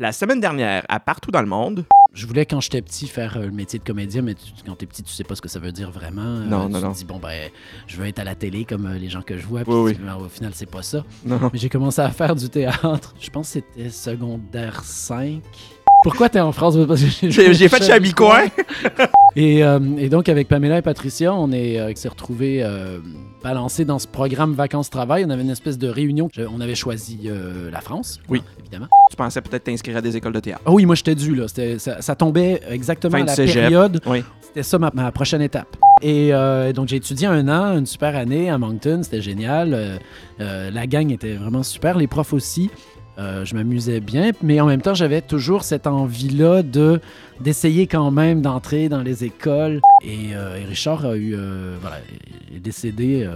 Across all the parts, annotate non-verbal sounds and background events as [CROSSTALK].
La semaine dernière, à Partout dans le monde, Je voulais, quand j'étais petit, faire euh, le métier de comédien, mais tu- quand t'es petit, tu sais pas ce que ça veut dire vraiment. Euh, Non, tu non, te non. dis, bon, ben, je veux être à la télé comme euh, les gens que je vois. Puis Oui, ben, au final, c'est pas ça. non, Mais j'ai commencé à faire du théâtre. Je pense que c'était secondaire 5. Pourquoi t'es en France? Parce que j'ai j'ai [LAUGHS] fait chez Coin. Et, euh, et donc, avec Pamela et Patricia, on euh, s'est retrouvés euh, balancés dans ce programme Vacances-Travail. On avait une espèce de réunion. Je- on avait choisi euh, la France, Oui. hein, évidemment. Tu pensais peut-être t'inscrire à des écoles de théâtre. Ah oui, moi, j'étais dû. Là. Ça, ça tombait exactement Fin à la cégep. période. Oui. C'était ça ma, ma prochaine étape. Et donc, j'ai étudié un an, une super année à Moncton. C'était génial. La gang était vraiment super. Les profs aussi. Euh, je m'amusais bien, mais en même temps, j'avais toujours cette envie-là de d'essayer quand même d'entrer dans les écoles. Et, euh, et Richard a eu, euh, voilà, est décédé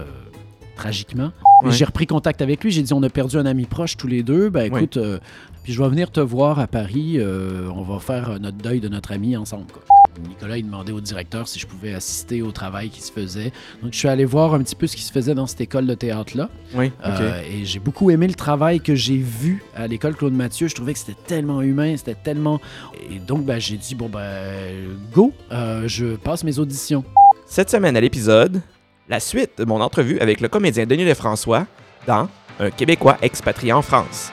tragiquement. Ouais. J'ai repris contact avec lui. J'ai dit, on a perdu un ami proche tous les deux. Ben écoute, puis je vais venir te voir à Paris. on va faire notre deuil de notre ami ensemble. quoi. Nicolas, il demandait au directeur si je pouvais assister au travail qui se faisait. Donc, je suis allé voir un petit peu ce qui se faisait dans cette école de théâtre-là. Oui. Euh, et j'ai beaucoup aimé le travail que j'ai vu à l'école Claude Mathieu. Je trouvais que c'était tellement humain, c'était tellement. Et donc, ben, j'ai dit, bon, ben, go, euh, je passe mes auditions. Cette semaine à l'épisode, la suite de mon entrevue avec le comédien Denis Lefrançois dans Un Québécois expatrié en France.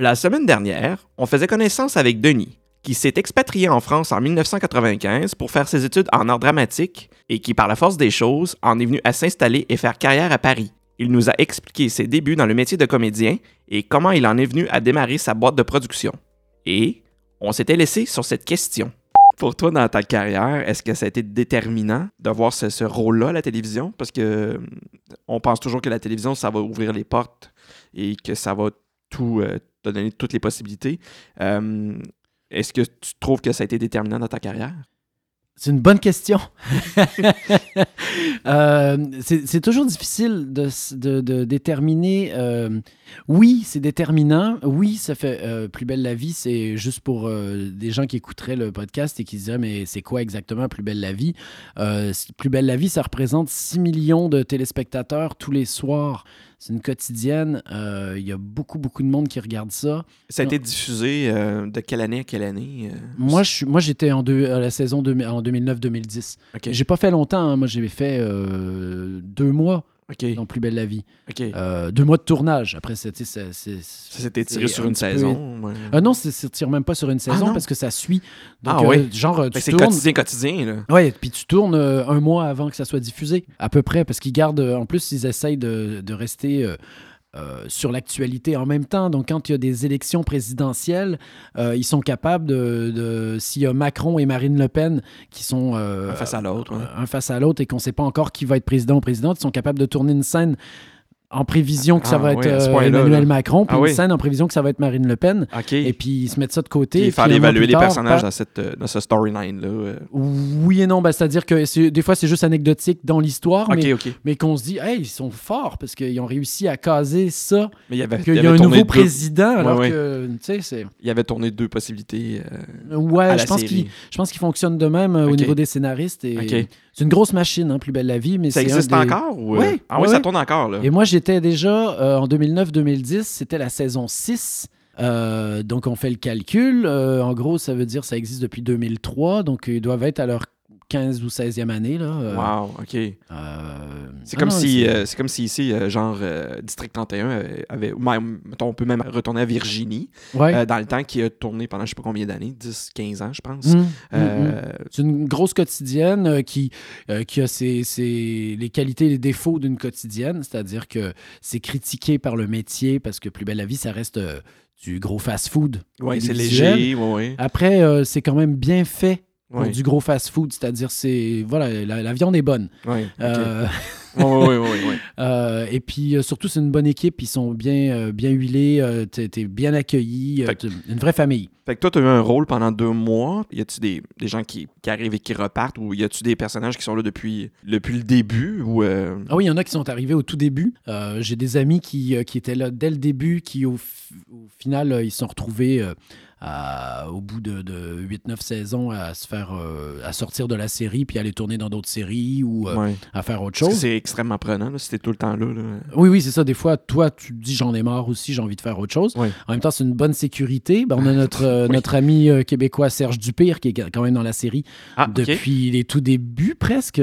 La semaine dernière, on faisait connaissance avec Denis, qui s'est expatrié en France en 1995 pour faire ses études en art dramatique et qui, par la force des choses, en est venu à s'installer et faire carrière à Paris. Il nous a expliqué ses débuts dans le métier de comédien et comment il en est venu à démarrer sa boîte de production. Et on s'était laissé sur cette question. Pour toi, dans ta carrière, est-ce que ça a été déterminant de voir ce, ce rôle-là à la télévision? Parce que euh, on pense toujours que la télévision, ça va ouvrir les portes et que ça va tout euh, te donner toutes les possibilités. Euh, est-ce que tu trouves que ça a été déterminant dans ta carrière? C'est une bonne question. [LAUGHS] Euh, c'est toujours difficile de, déterminer. euh, oui, c'est déterminant. Oui, ça fait Plus belle la vie. C'est juste pour des gens qui écouteraient le podcast et qui se diraient Mais c'est quoi exactement Plus belle la vie? Plus belle la vie, ça représente 6 millions de téléspectateurs tous les soirs. C'est une quotidienne. Euh, Il y a beaucoup, beaucoup de monde qui regarde ça. Ça a été diffusé euh, de quelle année à quelle année? euh? Moi, je suis- moi j'étais en, deux- à la saison en 2009-2010. Ok, J'ai pas fait longtemps. hein. Moi, j'ai fait deux mois dans Plus belle la vie. Euh, deux mois de tournage. Après, c'était. c'est- c'est- Ça s'était tiré sur un une peu- saison? ouais. Euh, non, c'est- ça tire même pas sur une saison non? parce que ça suit. Donc, Ah euh, oui? genre, euh, Fait tu c'est tournes. quotidien, quotidien, là. Ouais, puis tu tournes euh, un mois avant que ça soit diffusé, à peu près, parce qu'ils gardent. euh, en plus, ils essayent de, de rester. Euh, sur l'actualité en même temps. Donc, quand il y a des élections présidentielles, euh, ils sont capables de. de- S'il y a Macron et Marine Le Pen qui sont. euh, Un face à l'autre, ouais. un face à l'autre et qu'on ne sait pas encore qui va être président ou présidente, ils sont capables de tourner une scène en prévision que ça Ah, va être euh, Emmanuel là. Macron, puis Ah une oui. scène en prévision que ça va être Marine Le Pen. Et puis ils se mettent ça de côté. Puis et faire puis un mois évaluer les tard, personnages dans, cette, euh, dans ce storyline-là. euh. Oui et non, ben, c'est-à-dire que des fois c'est juste anecdotique dans l'histoire, mais, mais qu'on se dit, hey, ils sont forts parce qu'ils ont réussi à caser ça, Mais il y avait, qu'il y avait a un nouveau deux- président, alors ouais. que, tu sais, c'est... Il y avait tourné deux possibilités euh, Ouais, à je la pense série. qu'il je pense qu'il fonctionne de même au niveau des scénaristes. Et. C'est une grosse machine, hein, Plus belle la vie, mais Ça existe des- encore? Ou, euh? Ah oui, ouais, ça ouais. tourne encore, là. Et moi, j'étais déjà euh, en 2009-2010, c'était la saison 6. Euh, donc, on fait le calcul. Euh, en gros, ça veut dire que ça existe depuis 2003. Donc, ils doivent être à leur 15 ou 16e année. Là. Euh, Wow, OK. euh, C'est ah comme, non, si, c'est- euh, c'est comme si ici, euh, genre, euh, District 31 euh, avait. Même, on peut même retourner à Virginie, ouais. euh, dans le temps qui a tourné pendant je sais pas combien d'années, 10, 15 ans, je pense. Hum, hum, hum. Euh, C'est une grosse quotidienne euh, qui, euh, qui a ses, ses- les qualités et les défauts d'une quotidienne, c'est-à-dire que c'est critiqué par le métier parce que Plus belle la vie, ça reste euh, du gros fast-food. ouais, c'est léger, ouais, ouais. Après, euh, c'est quand même bien fait pour du gros fast-food, c'est-à-dire c'est voilà, la, la viande est bonne. ouais, ok. Euh, Oui, oui, oui. oui. [LAUGHS] Euh, et puis euh, surtout, c'est une bonne équipe. Ils sont bien, euh, bien huilés. t'es, t'es bien accueilli. une vraie famille. Fait que toi, tu as eu un rôle pendant deux mois. Y a-tu des, des gens qui, qui arrivent et qui repartent ou y a-tu des personnages qui sont là depuis, depuis le début ou. Ah oui, il y en a qui sont arrivés au tout début. J'ai des amis qui, qui étaient là dès le début, qui au, au final, ils se sont retrouvés à- au bout de, de 8-9 saisons à se faire euh, à sortir de la série puis aller tourner dans d'autres séries ou euh, ouais. à faire autre chose. c'est extrêmement prenant là, si t'es tout le temps là. là. Oui, oui, c'est ça. Des fois, toi, tu te dis j'en ai marre aussi, j'ai envie de faire autre chose. Ouais. En même temps, c'est une bonne sécurité. Ben, on a [LAUGHS] notre, euh, Oui. notre ami québécois Serge Dupire qui est quand même dans la série Ah, depuis les tout débuts presque.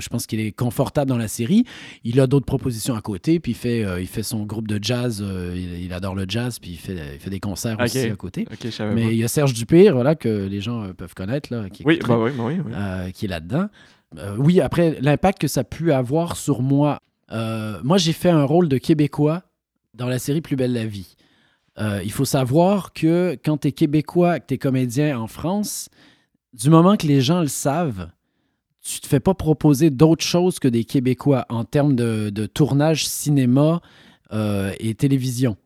Je pense qu'il est confortable dans la série. Il a d'autres propositions à côté, puis il fait, il fait son groupe de jazz. il, il adore le jazz, puis il fait, il fait des concerts aussi à côté. Ok, je savais Mais il y a Serge Dupire, voilà, que les gens euh, peuvent connaître, là, qui, Oui, écouteraient, bah oui, bah oui, oui. euh, qui est là-dedans. Euh, oui, après, l'impact que ça a pu avoir sur moi. Euh, moi, j'ai fait un rôle de Québécois dans la série Plus belle la vie. Euh, il faut savoir que quand tu es Québécois, que tu es comédien en France, du moment que les gens le savent, tu te fais pas proposer d'autre chose que des Québécois en termes de, de tournage cinéma euh, et télévision.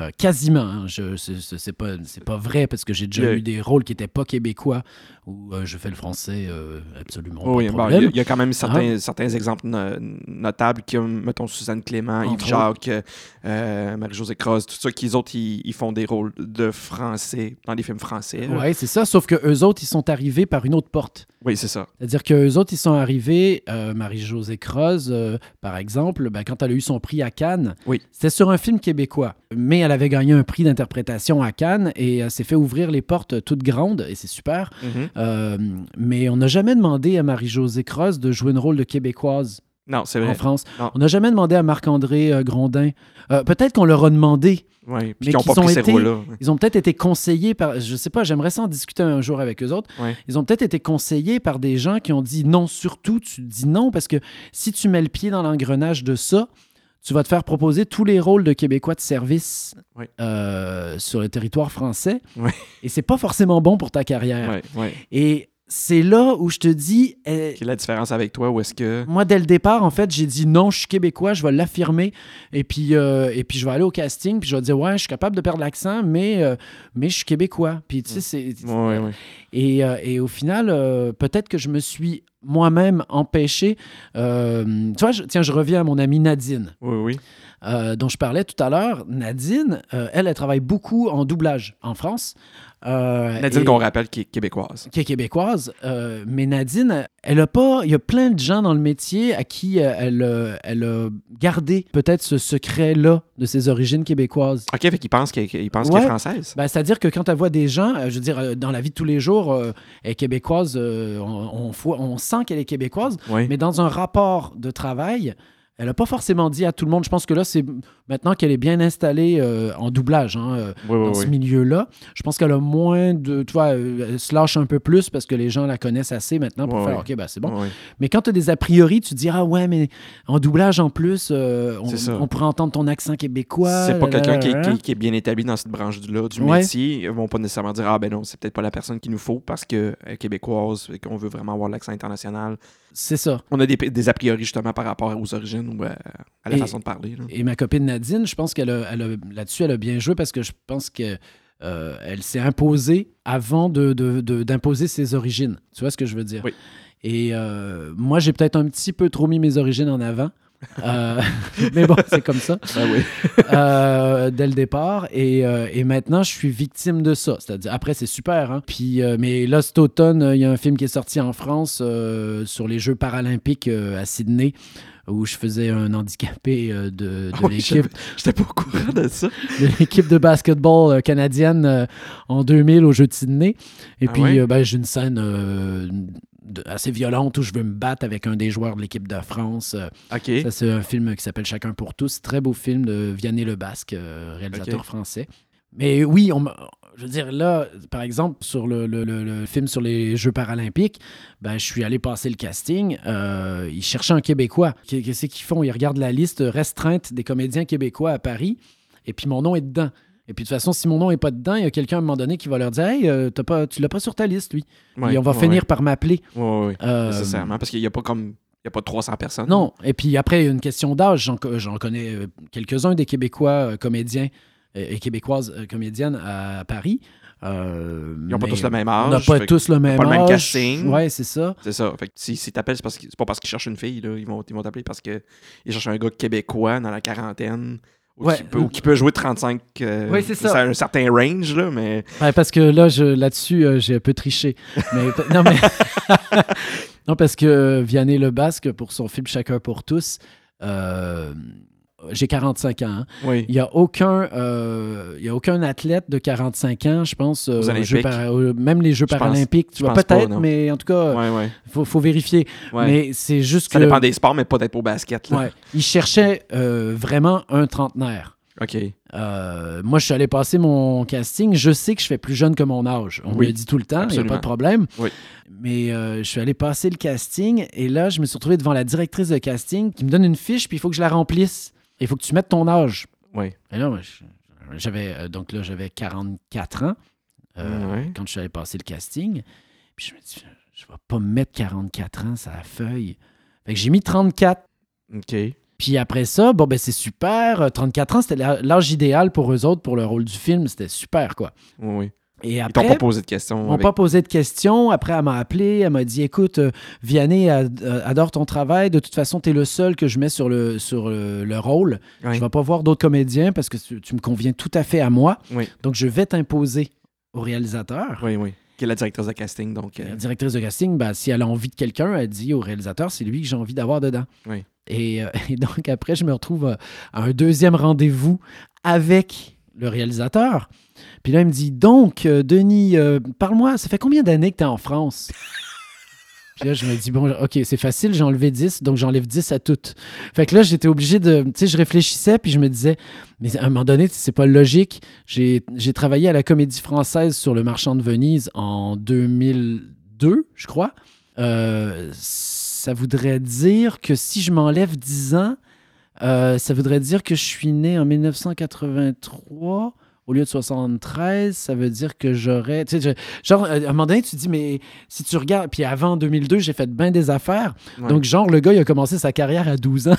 Euh, quasiment. hein. Je, c'est, pas, c'est pas vrai parce que j'ai déjà eu des rôles qui n'étaient pas québécois où euh, je fais le français euh, absolument Oui, pas bah, il y, a- il y a quand même certains, certains exemples no- notables comme, mettons, Suzanne Clément, Yves Jacques, Marie-Josée Cross, tout ça, qu'ils autres, ils, ils font des rôles de français dans des films français. Oui, c'est ça. Sauf que eux autres, ils sont arrivés par une autre porte. Oui, c'est ça. C'est-à-dire qu'eux autres, ils sont arrivés, Marie-Josée Croze, euh, par exemple, ben, quand elle a eu son prix à Cannes, Oui. c'était sur un film québécois. Mais elle avait gagné un prix d'interprétation à Cannes et elle s'est fait ouvrir les portes toutes grandes, et c'est super. Mhm. Euh, mais on n'a jamais demandé à Marie-Josée Croze de jouer un rôle de québécoise Non, c'est en. France. Non. On n'a jamais demandé à Marc-André euh, Grondin. Euh, Peut-être qu'on leur a demandé. Oui, Mais qu'ils ont pris ces été- rôles-là. Ils ont peut-être été conseillés par. Je sais pas, j'aimerais ça en discuter un jour avec eux autres. Ouais. Ils ont peut-être été conseillés par des gens qui ont dit non, surtout, tu dis non, parce que si tu mets le pied dans l'engrenage de ça, tu vas te faire proposer tous les rôles de Québécois de service Oui. euh, sur le territoire français. Oui. Et c'est pas forcément bon pour ta carrière. Et c'est là où je te dis. eh, Quelle est la différence avec toi? Ou est-ce que. moi, dès le départ, en fait, j'ai dit non, je suis québécois, je vais l'affirmer. Et puis, euh, et puis, je vais aller au casting, puis je vais dire, ouais, je suis capable de perdre l'accent, mais, euh, mais je suis québécois. Puis, tu sais, c'est. Et, euh, et au final, euh, peut-être que je me suis moi-même empêché. euh, tu vois, je- tiens, je reviens à mon amie Nadine, Oui, oui. euh, dont je parlais tout à l'heure. Nadine, euh, elle, elle travaille beaucoup en doublage en France. Euh, Nadine, qu'on rappelle, qui est québécoise. qui est québécoise, euh, mais Nadine, elle a pas. Il y a plein de gens dans le métier à qui euh, elle, euh, elle a gardé peut-être ce secret-là de ses origines québécoises. OK, fait qu'il pense qu'elle qu'il pense qu'elle Ouais. est française. Ben, C'est-à-dire que quand elle voit des gens, je veux dire, dans la vie de tous les jours, euh, elle est québécoise, on, on sent qu'elle est québécoise, Oui. mais dans un rapport de travail, elle n'a pas forcément dit à tout le monde. Je pense que là, c'est maintenant qu'elle est bien installée euh, en doublage, hein, euh, oui, dans ce oui. milieu-là. Je pense qu'elle a moins de. Tu vois, euh, elle se lâche un peu plus parce que les gens la connaissent assez maintenant pour faire. OK, ben c'est bon. Mais quand tu as des a priori, tu te dis Ah ouais, mais en doublage en plus, euh, on, on pourrait entendre ton accent québécois. C'est pas quelqu'un qui, est bien établi dans cette branche-là du Ouais. métier. Ils vont pas nécessairement dire Ah ben non, c'est peut-être pas la personne qu'il nous faut parce qu'elle est québécoise et qu'on veut vraiment avoir l'accent international. C'est ça. On a des, des a priori justement par rapport aux origines ou à, à la Et- façon de parler. là. Et ma copine Nadine, je pense qu'elle a, là-dessus, elle a bien joué parce que je pense que euh, elle s'est imposée avant de, de- de- d'imposer ses origines. Tu vois ce que je veux dire? Oui. Et euh, moi, j'ai peut-être un petit peu trop mis mes origines en avant. Euh, [LAUGHS] mais bon, c'est comme ça. Ah oui. euh, dès le départ. Et, et maintenant, je suis victime de ça. C'est-à-dire, après, c'est super. Hein? Puis, mais là, cet automne, il y a un film qui est sorti en France sur les Jeux paralympiques à Sydney où je faisais un handicapé euh, de, de Ah l'équipe J'étais pas au courant de ça. [LAUGHS] de l'équipe de basketball euh, canadienne euh, en 2000 au Jeux de Sydney. Et Ah puis, ouais? ben, j'ai une scène de- assez violente où je veux me battre avec un des joueurs de l'équipe de France. Ça, c'est un film qui s'appelle Chacun pour tous. Très beau film de Vianney Le Basque, réalisateur français. Mais oui, on m'a- je veux dire, là, par exemple, sur le, le- le- le film sur les Jeux paralympiques, ben, je suis allé passer le casting. Euh, ils cherchaient un Québécois. Qu'est- Qu'est-ce qu'ils font? Ils regardent la liste restreinte des comédiens québécois à Paris, et puis mon nom est dedans. Et puis de toute façon, si mon nom n'est pas dedans, il y a quelqu'un à un moment donné qui va leur dire Hey, euh, t'as pas, tu l'as pas sur ta liste, lui. Ouais, et on va ouais, finir par m'appeler. Ouais. Euh, Nécessairement. Parce qu'il n'y a pas comme Il n'y a pas 300 personnes. Non. Et puis après, il y a une question d'âge. J'en, co- j'en connais euh, quelques-uns des Québécois euh, comédiens euh, et Québécoises euh, comédiennes à Paris. Euh, Ils n'ont pas tous le même On âge. n'a pas fait que tous le même pas le même casting. Ouais, c'est ça. C'est ça. Fait que si, si t'appelles, c'est parce c'est pas parce qu'ils cherchent une fille. Là. Ils vont ils vont t'appeler parce qu'ils cherchent un gars québécois dans la quarantaine. Ou, Ouais. qui, peut, ou qui peut jouer 35. euh, Oui, c'est ça. un certain range, là, mais. Ouais, parce que là, je, là-dessus, euh, j'ai un peu triché. Mais, non, mais. [LAUGHS] non, parce que Vianney Le Basque, pour son film Chacun pour tous, euh, j'ai 45 ans. hein. Oui. Il n'y a, aucun, euh, il y a aucun athlète de 45 ans, je pense, euh, Aux aux Jeux Olympiques. para- aux- même les Jeux Je paralympiques. Tu vois, peut-être, mais en tout cas, Ouais, ouais. il faut, faut vérifier. ouais. Mais c'est juste ça que. dépend des sports, mais pas d'être au basket. Là. il cherchait euh, vraiment un trentenaire. OK. Euh, moi, je suis allé passer mon casting. Je sais que je fais plus jeune que mon âge. On Oui, me le dit tout le temps, il n'y a pas de problème. Oui. Mais euh, je suis allé passer le casting et là, je me suis retrouvé devant la directrice de casting qui me donne une fiche, puis il faut que je la remplisse. Il faut que tu mettes ton âge. Oui. Et là, j'avais euh, donc là, j'avais 44 ans euh, Ouais. quand je suis allé passer le casting. Puis je me dis, je vais pas me mettre 44 ans sur la feuille. Fait que j'ai mis 34. OK. Puis après ça, bon, ben c'est super. Euh, 34 ans, c'était l'âge idéal pour eux autres, pour le rôle du film. C'était super, quoi. Oui, oui. Et Ils t'ont après, pas posé de questions. ils m'ont avec- pas posé de questions. Après, elle m'a appelé. Elle m'a dit Écoute, euh, Vianney euh, adore ton travail. De toute façon, tu es le seul que je mets sur le, sur le, le rôle. Ouais. Je vais pas voir d'autres comédiens parce que tu, tu me conviens tout à fait à moi. Oui. Donc, je vais t'imposer au réalisateur. Oui, oui. Qui est la directrice de casting, donc. euh, La directrice de casting, ben, si elle a envie de quelqu'un, elle dit au réalisateur c'est lui que j'ai envie d'avoir dedans. Oui. Et, euh, [LAUGHS] et donc, après, je me retrouve euh, à un deuxième rendez-vous avec le réalisateur. Puis là, il me dit Donc, euh, Denis, euh, parle-moi, ça fait combien d'années que tu es en France? [LAUGHS] Puis là, je me dis, bon, OK, c'est facile, j'ai enlevé 10, donc j'enlève 10 à toutes. Fait que là, j'étais obligé de. Tu sais, je réfléchissais, puis je me disais, mais à un moment donné, c'est pas logique. J'ai j'ai travaillé à la Comédie Française sur Le Marchand de Venise en 2002, je crois. Euh, ça voudrait dire que si je m'enlève 10 ans, euh, ça voudrait dire que je suis né en 1983 au lieu de 73. Ça veut dire que j'aurais. tu sais, je- genre, à un moment donné, tu te dis, mais si tu regardes. Puis avant 2002, j'ai fait bien des affaires. ouais. Donc, genre, le gars, il a commencé sa carrière à 12 ans.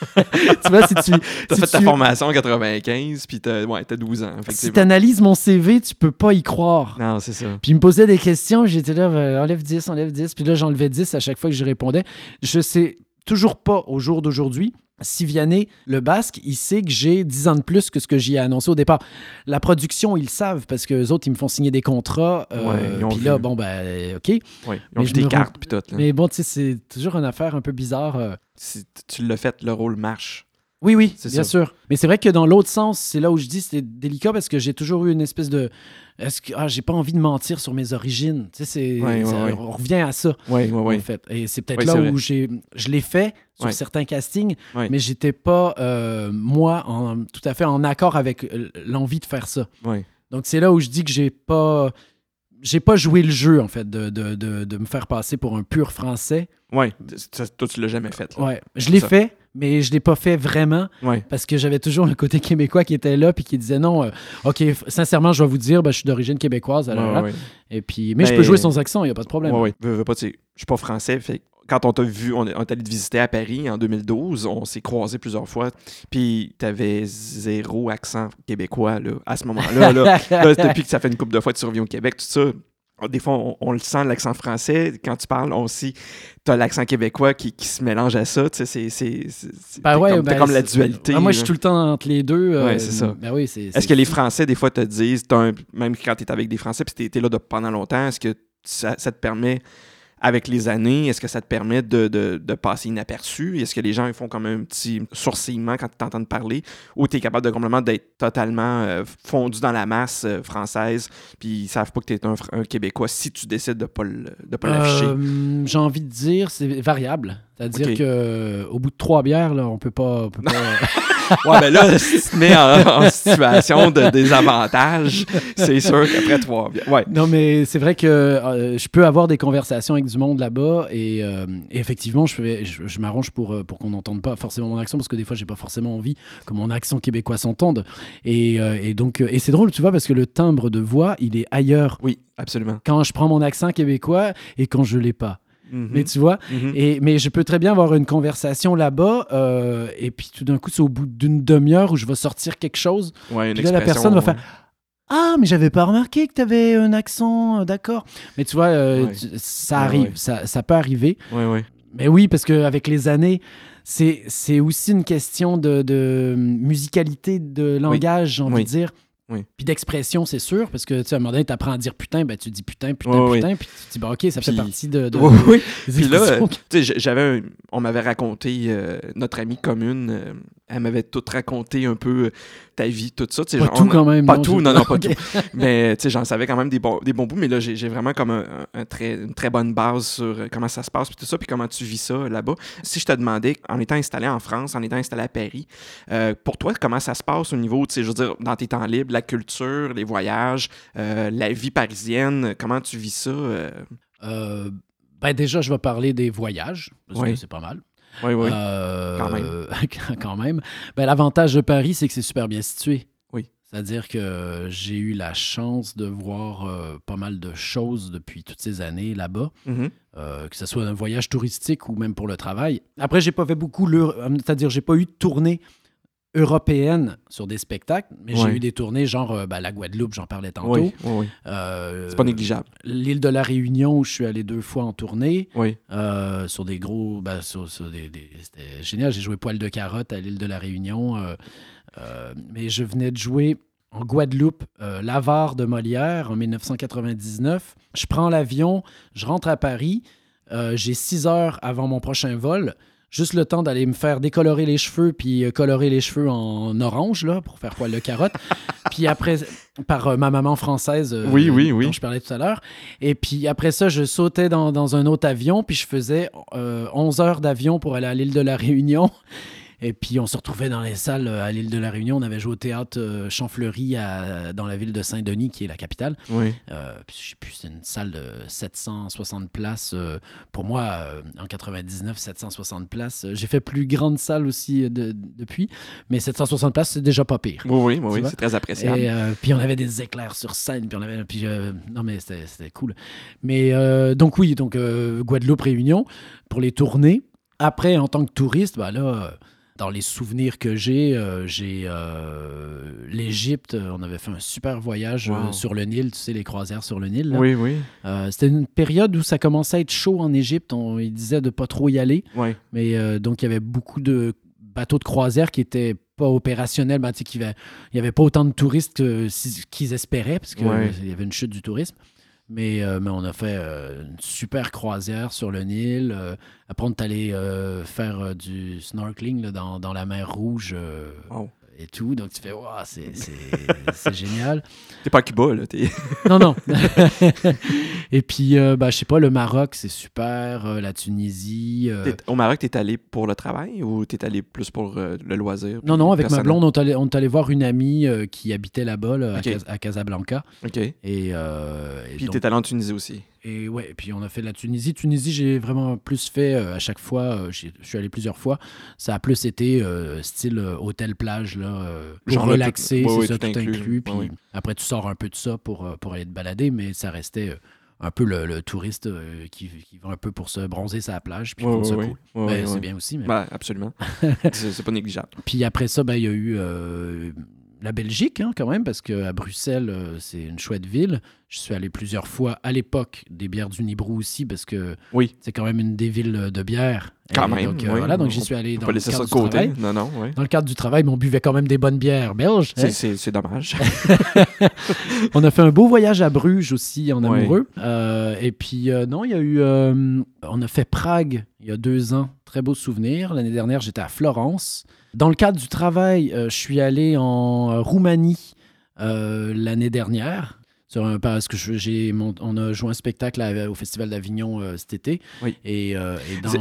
[LAUGHS] tu vois, si tu. [LAUGHS] T'as si fait ta formation en 95, puis t'as ouais, t'as 12 ans. Si effectivement. tu analyses mon CV, tu peux pas y croire. Non, c'est ça. Puis il me posait des questions, j'étais là, euh, enlève 10, enlève 10. Puis là, j'enlevais 10 à chaque fois que je répondais. Je sais toujours pas au jour d'aujourd'hui si Vianney, le basque, il sait que j'ai 10 ans de plus que ce que j'y ai annoncé au départ. La production, ils le savent parce que les autres, ils me font signer des contrats. euh, Ouais, puis là, vu. bon, ben, OK. Ouais. Ils ont Mais vu puis tout. là. Mais bon, tu sais, c'est toujours une affaire un peu bizarre. euh. Si tu l'as fait, le rôle marche. Oui, oui, bien ça. sûr. Mais c'est vrai que dans l'autre sens, c'est là où je dis c'est délicat parce que j'ai toujours eu une espèce de. Est-ce que ah, j'ai pas envie de mentir sur mes origines Tu sais, Ouais, ouais, ouais. on revient à ça. Oui, oui, en fait. Et c'est peut-être là où j'ai, je l'ai fait sur Ouais. certains castings, Ouais. mais j'étais pas, euh, moi, en- tout à fait en accord avec euh, l'envie de faire ça. Donc c'est là où je dis que j'ai pas, j'ai pas joué le jeu, en fait, de, de, de, de me faire passer pour un pur français. Oui. Ça, Toi, tu l'as jamais fait. là. Ouais, je l'ai fait, mais je l'ai pas fait vraiment Ouais. parce que j'avais toujours le côté québécois qui était là puis qui disait non, euh, ok, sincèrement, je vais vous dire, ben, je suis d'origine québécoise. Ouais, alors là. ouais, ouais. Et puis, mais je peux jouer sans accent, il y a pas de problème. Tu sais, je suis pas français, fait quand on t'a vu, on est, on est allé te visiter à Paris en 2012, on s'est croisés plusieurs fois, puis t'avais zéro accent québécois là, à ce moment-là. Là, [LAUGHS] Là, depuis que ça fait une couple de fois que tu reviens au Québec, tout ça, des fois, on, on le sent, l'accent français. Quand tu parles, on aussi, t'as l'accent québécois qui, qui se mélange à ça. Tu sais, c'est, Ben t'es ouais, comme, t'as ben, comme la dualité. Ah, moi, je suis tout le temps entre les deux. euh, Ouais, c'est ça. Ben oui. Est-ce que les. Français, des fois, te disent, un- même quand tu es avec des Français, puis tu es là de- pendant longtemps, est-ce que ça, ça te permet, avec les années, est-ce que ça te permet de, de- de passer inaperçu? Est-ce que les gens ils font comme un petit sourcillement quand ils t'entendent parler? Ou tu es capable de complètement d'être totalement euh, fondu dans la masse euh, française, puis ils savent pas que tu es un, un Québécois si tu décides de pas le- de pas l'afficher? Euh, J'ai envie de dire, c'est variable. C'est-à-dire Ok. que euh, au bout de trois bières, là, on peut pas. on peut pas- [LAUGHS] Ouais, ben là, [LAUGHS] si tu te mets en, en situation de désavantage, c'est sûr qu'après trois... Ouais. non, mais c'est vrai que euh, je peux avoir des conversations avec du monde là-bas et, euh, et effectivement, je, fais- je, je m'arrange pour, euh, pour qu'on n'entende pas forcément mon accent parce que des fois, j'ai pas forcément envie que mon accent québécois s'entende. Et, euh, et donc, euh, et c'est drôle, tu vois, parce que le timbre de voix, il est ailleurs Oui, absolument. quand je prends mon accent québécois et quand je l'ai pas. Mhm. Mais tu vois, Mhm. et, mais je peux très bien avoir une conversation là-bas, euh, et puis tout d'un coup, c'est au bout d'une demi-heure où je vais sortir quelque chose. Ouais, une Puis là, la personne va faire. Ah, mais j'avais pas remarqué que tu avais un accent, euh, d'accord. Mais tu vois, euh, Ouais. tu- ça arrive. Ça, ça peut arriver. Mais oui, parce qu'avec les années, c'est aussi une question de, de musicalité de langage, j'ai envie Oui. de dire. Oui. Puis d'expression, c'est sûr, parce que tu sais, à un moment donné, tu apprends à dire putain, ben, tu dis putain, putain, putain, puis tu te dis, bah, ok, ça fait Puis- partie de. de- [LAUGHS] Oui, oui. Puis là, tu sais, j'avais un- on m'avait raconté, euh, notre amie commune, euh, elle m'avait tout raconté un peu ta vie, tout ça. Pas genre, tout on- quand même. Pas tout, je- non, non, pas [LAUGHS] Ok. tout. Mais tu sais, j'en savais quand même des bons, des bons bouts, mais là, j'ai vraiment comme un, un très, une très bonne base sur euh, comment ça se passe, puis tout ça, puis comment tu vis ça là-bas. Si je te demandais, en étant installé en France, en étant installé à Paris, euh, pour toi, comment ça se passe au niveau, tu sais, je veux dire, dans tes temps libres, la culture, les voyages, euh, la vie parisienne, comment tu vis ça? euh? Euh, ben déjà, je vais parler des voyages, parce Oui. que c'est pas mal. Oui, oui. Euh, Quand même. [LAUGHS] quand même. Ben, L'avantage de Paris, c'est que c'est super bien situé. Oui. C'est-à-dire que j'ai eu la chance de voir euh, pas mal de choses depuis toutes ces années là-bas, Mhm. euh, que ce soit un voyage touristique ou même pour le travail. Après, j'ai pas fait beaucoup, c'est-à-dire j'ai pas eu de tournée européenne sur des spectacles, mais Ouais. j'ai eu des tournées genre euh, ben, la Guadeloupe, j'en parlais tantôt. Oui, oui, oui. Euh, C'est pas négligeable. L'île de la Réunion, où je suis allé deux fois en tournée. Oui. Euh, sur des gros. ben, sur, sur des, des- C'était génial. J'ai joué Poil de carotte à l'île de la Réunion. euh, mais je venais de jouer en Guadeloupe, L'Avare de Molière en 1999. Je prends l'avion, je rentre à Paris. J'ai six heures avant mon prochain vol. Juste le temps d'aller me faire décolorer les cheveux puis euh, colorer les cheveux en orange là, pour faire poil de carotte. [LAUGHS] puis après, par euh, ma maman française euh, Oui, oui, oui. dont je parlais tout à l'heure. Et puis après ça, je sautais dans, dans un autre avion, puis je faisais euh, 11 heures d'avion pour aller à l'île de la Réunion. Et puis on se retrouvait dans les salles euh, à l'île de la Réunion. On avait joué au théâtre euh, Champfleury à- dans la ville de Saint-Denis, qui est la capitale. Oui. Euh, je sais plus, c'est une salle de 760 places. euh, pour moi, en 99, 760 places. J'ai fait plus grande salle aussi de- depuis, mais 760 places, c'est déjà pas pire. Oui, oui, oui, c'est très appréciable. Et euh, puis on avait des éclairs sur scène, puis on avait puis euh, non mais c'était cool. Mais donc oui, donc Guadeloupe Réunion pour les tournées. Après en tant que touriste, bah là dans les souvenirs que j'ai, euh, j'ai euh, l'Égypte, euh, on avait fait un super voyage Wow. sur le Nil, tu sais les croisières sur le Nil. là. Oui, oui, C'était une période où ça commençait à être chaud en Égypte, on il disait de pas trop y aller. oui. Mais donc, il y avait beaucoup de bateaux de croisière qui étaient pas opérationnels. Ben, il n'y avait pas autant de touristes qu'ils espéraient, parce qu'il Ouais. y avait une chute du tourisme. Mais, euh, mais on a fait euh, une super croisière sur le Nil. Euh, après, on est allé faire du snorkeling dans, la mer Rouge. Et tout. Donc, tu fais, Wow, c'est génial. [LAUGHS] T'es pas Cuba, là. T'es... [LAUGHS] Non, non. [LAUGHS] et puis, euh, ben, je sais pas, le Maroc, c'est super. euh, la Tunisie. euh, Au Maroc, t'es allé pour le travail ou t'es allé plus pour euh, le loisir? Non, non, avec ma blonde, on est allé, allé voir une amie qui habitait là-bas, là, à Casablanca. OK. Et, et Puis donc- t'es allé en Tunisie aussi. Et ouais, et puis on a fait la Tunisie. Tunisie, j'ai vraiment plus fait euh, à chaque fois. euh, je suis allé plusieurs fois. Ça a plus été euh, style hôtel-plage, là, Genre ouais, c'est ouais, ça, tout inclus. inclus. Puis Ouais, ouais. après, tu sors un peu de ça pour, pour aller te balader, mais ça restait un peu le, le touriste euh, qui, qui va un peu pour se bronzer sa plage, puis Ouais, prendre ça ouais, cool. Ben, c'est bien aussi, mais Ben, absolument. [LAUGHS] c'est, c'est pas négligeable. puis après ça, ben, il y a eu euh, la Belgique, hein, quand même, parce qu'à Bruxelles, euh, c'est une chouette ville. Je suis allé plusieurs fois à l'époque des bières du Nibrou aussi, parce que Oui. c'est quand même une des villes de bière. Quand Et même, Donc, euh, oui. voilà, donc j'y suis allé dans le cadre de du côté. travail. Non, non, oui. Dans le cadre du travail, mais on buvait quand même des bonnes bières belges. C'est, hein. c'est, dommage. [LAUGHS] On a fait un beau voyage à Bruges aussi en amoureux. Euh, et puis, euh, non, il y a eu. euh, on a fait Prague il y a deux ans. Très beau souvenir. L'année dernière, j'étais à Florence. Dans le cadre du travail, euh, je suis allé en euh, Roumanie euh, l'année dernière. Sur un, parce que j'ai on a joué un spectacle à- au Festival d'Avignon euh, cet été. Oui. Et, et dans. C'est-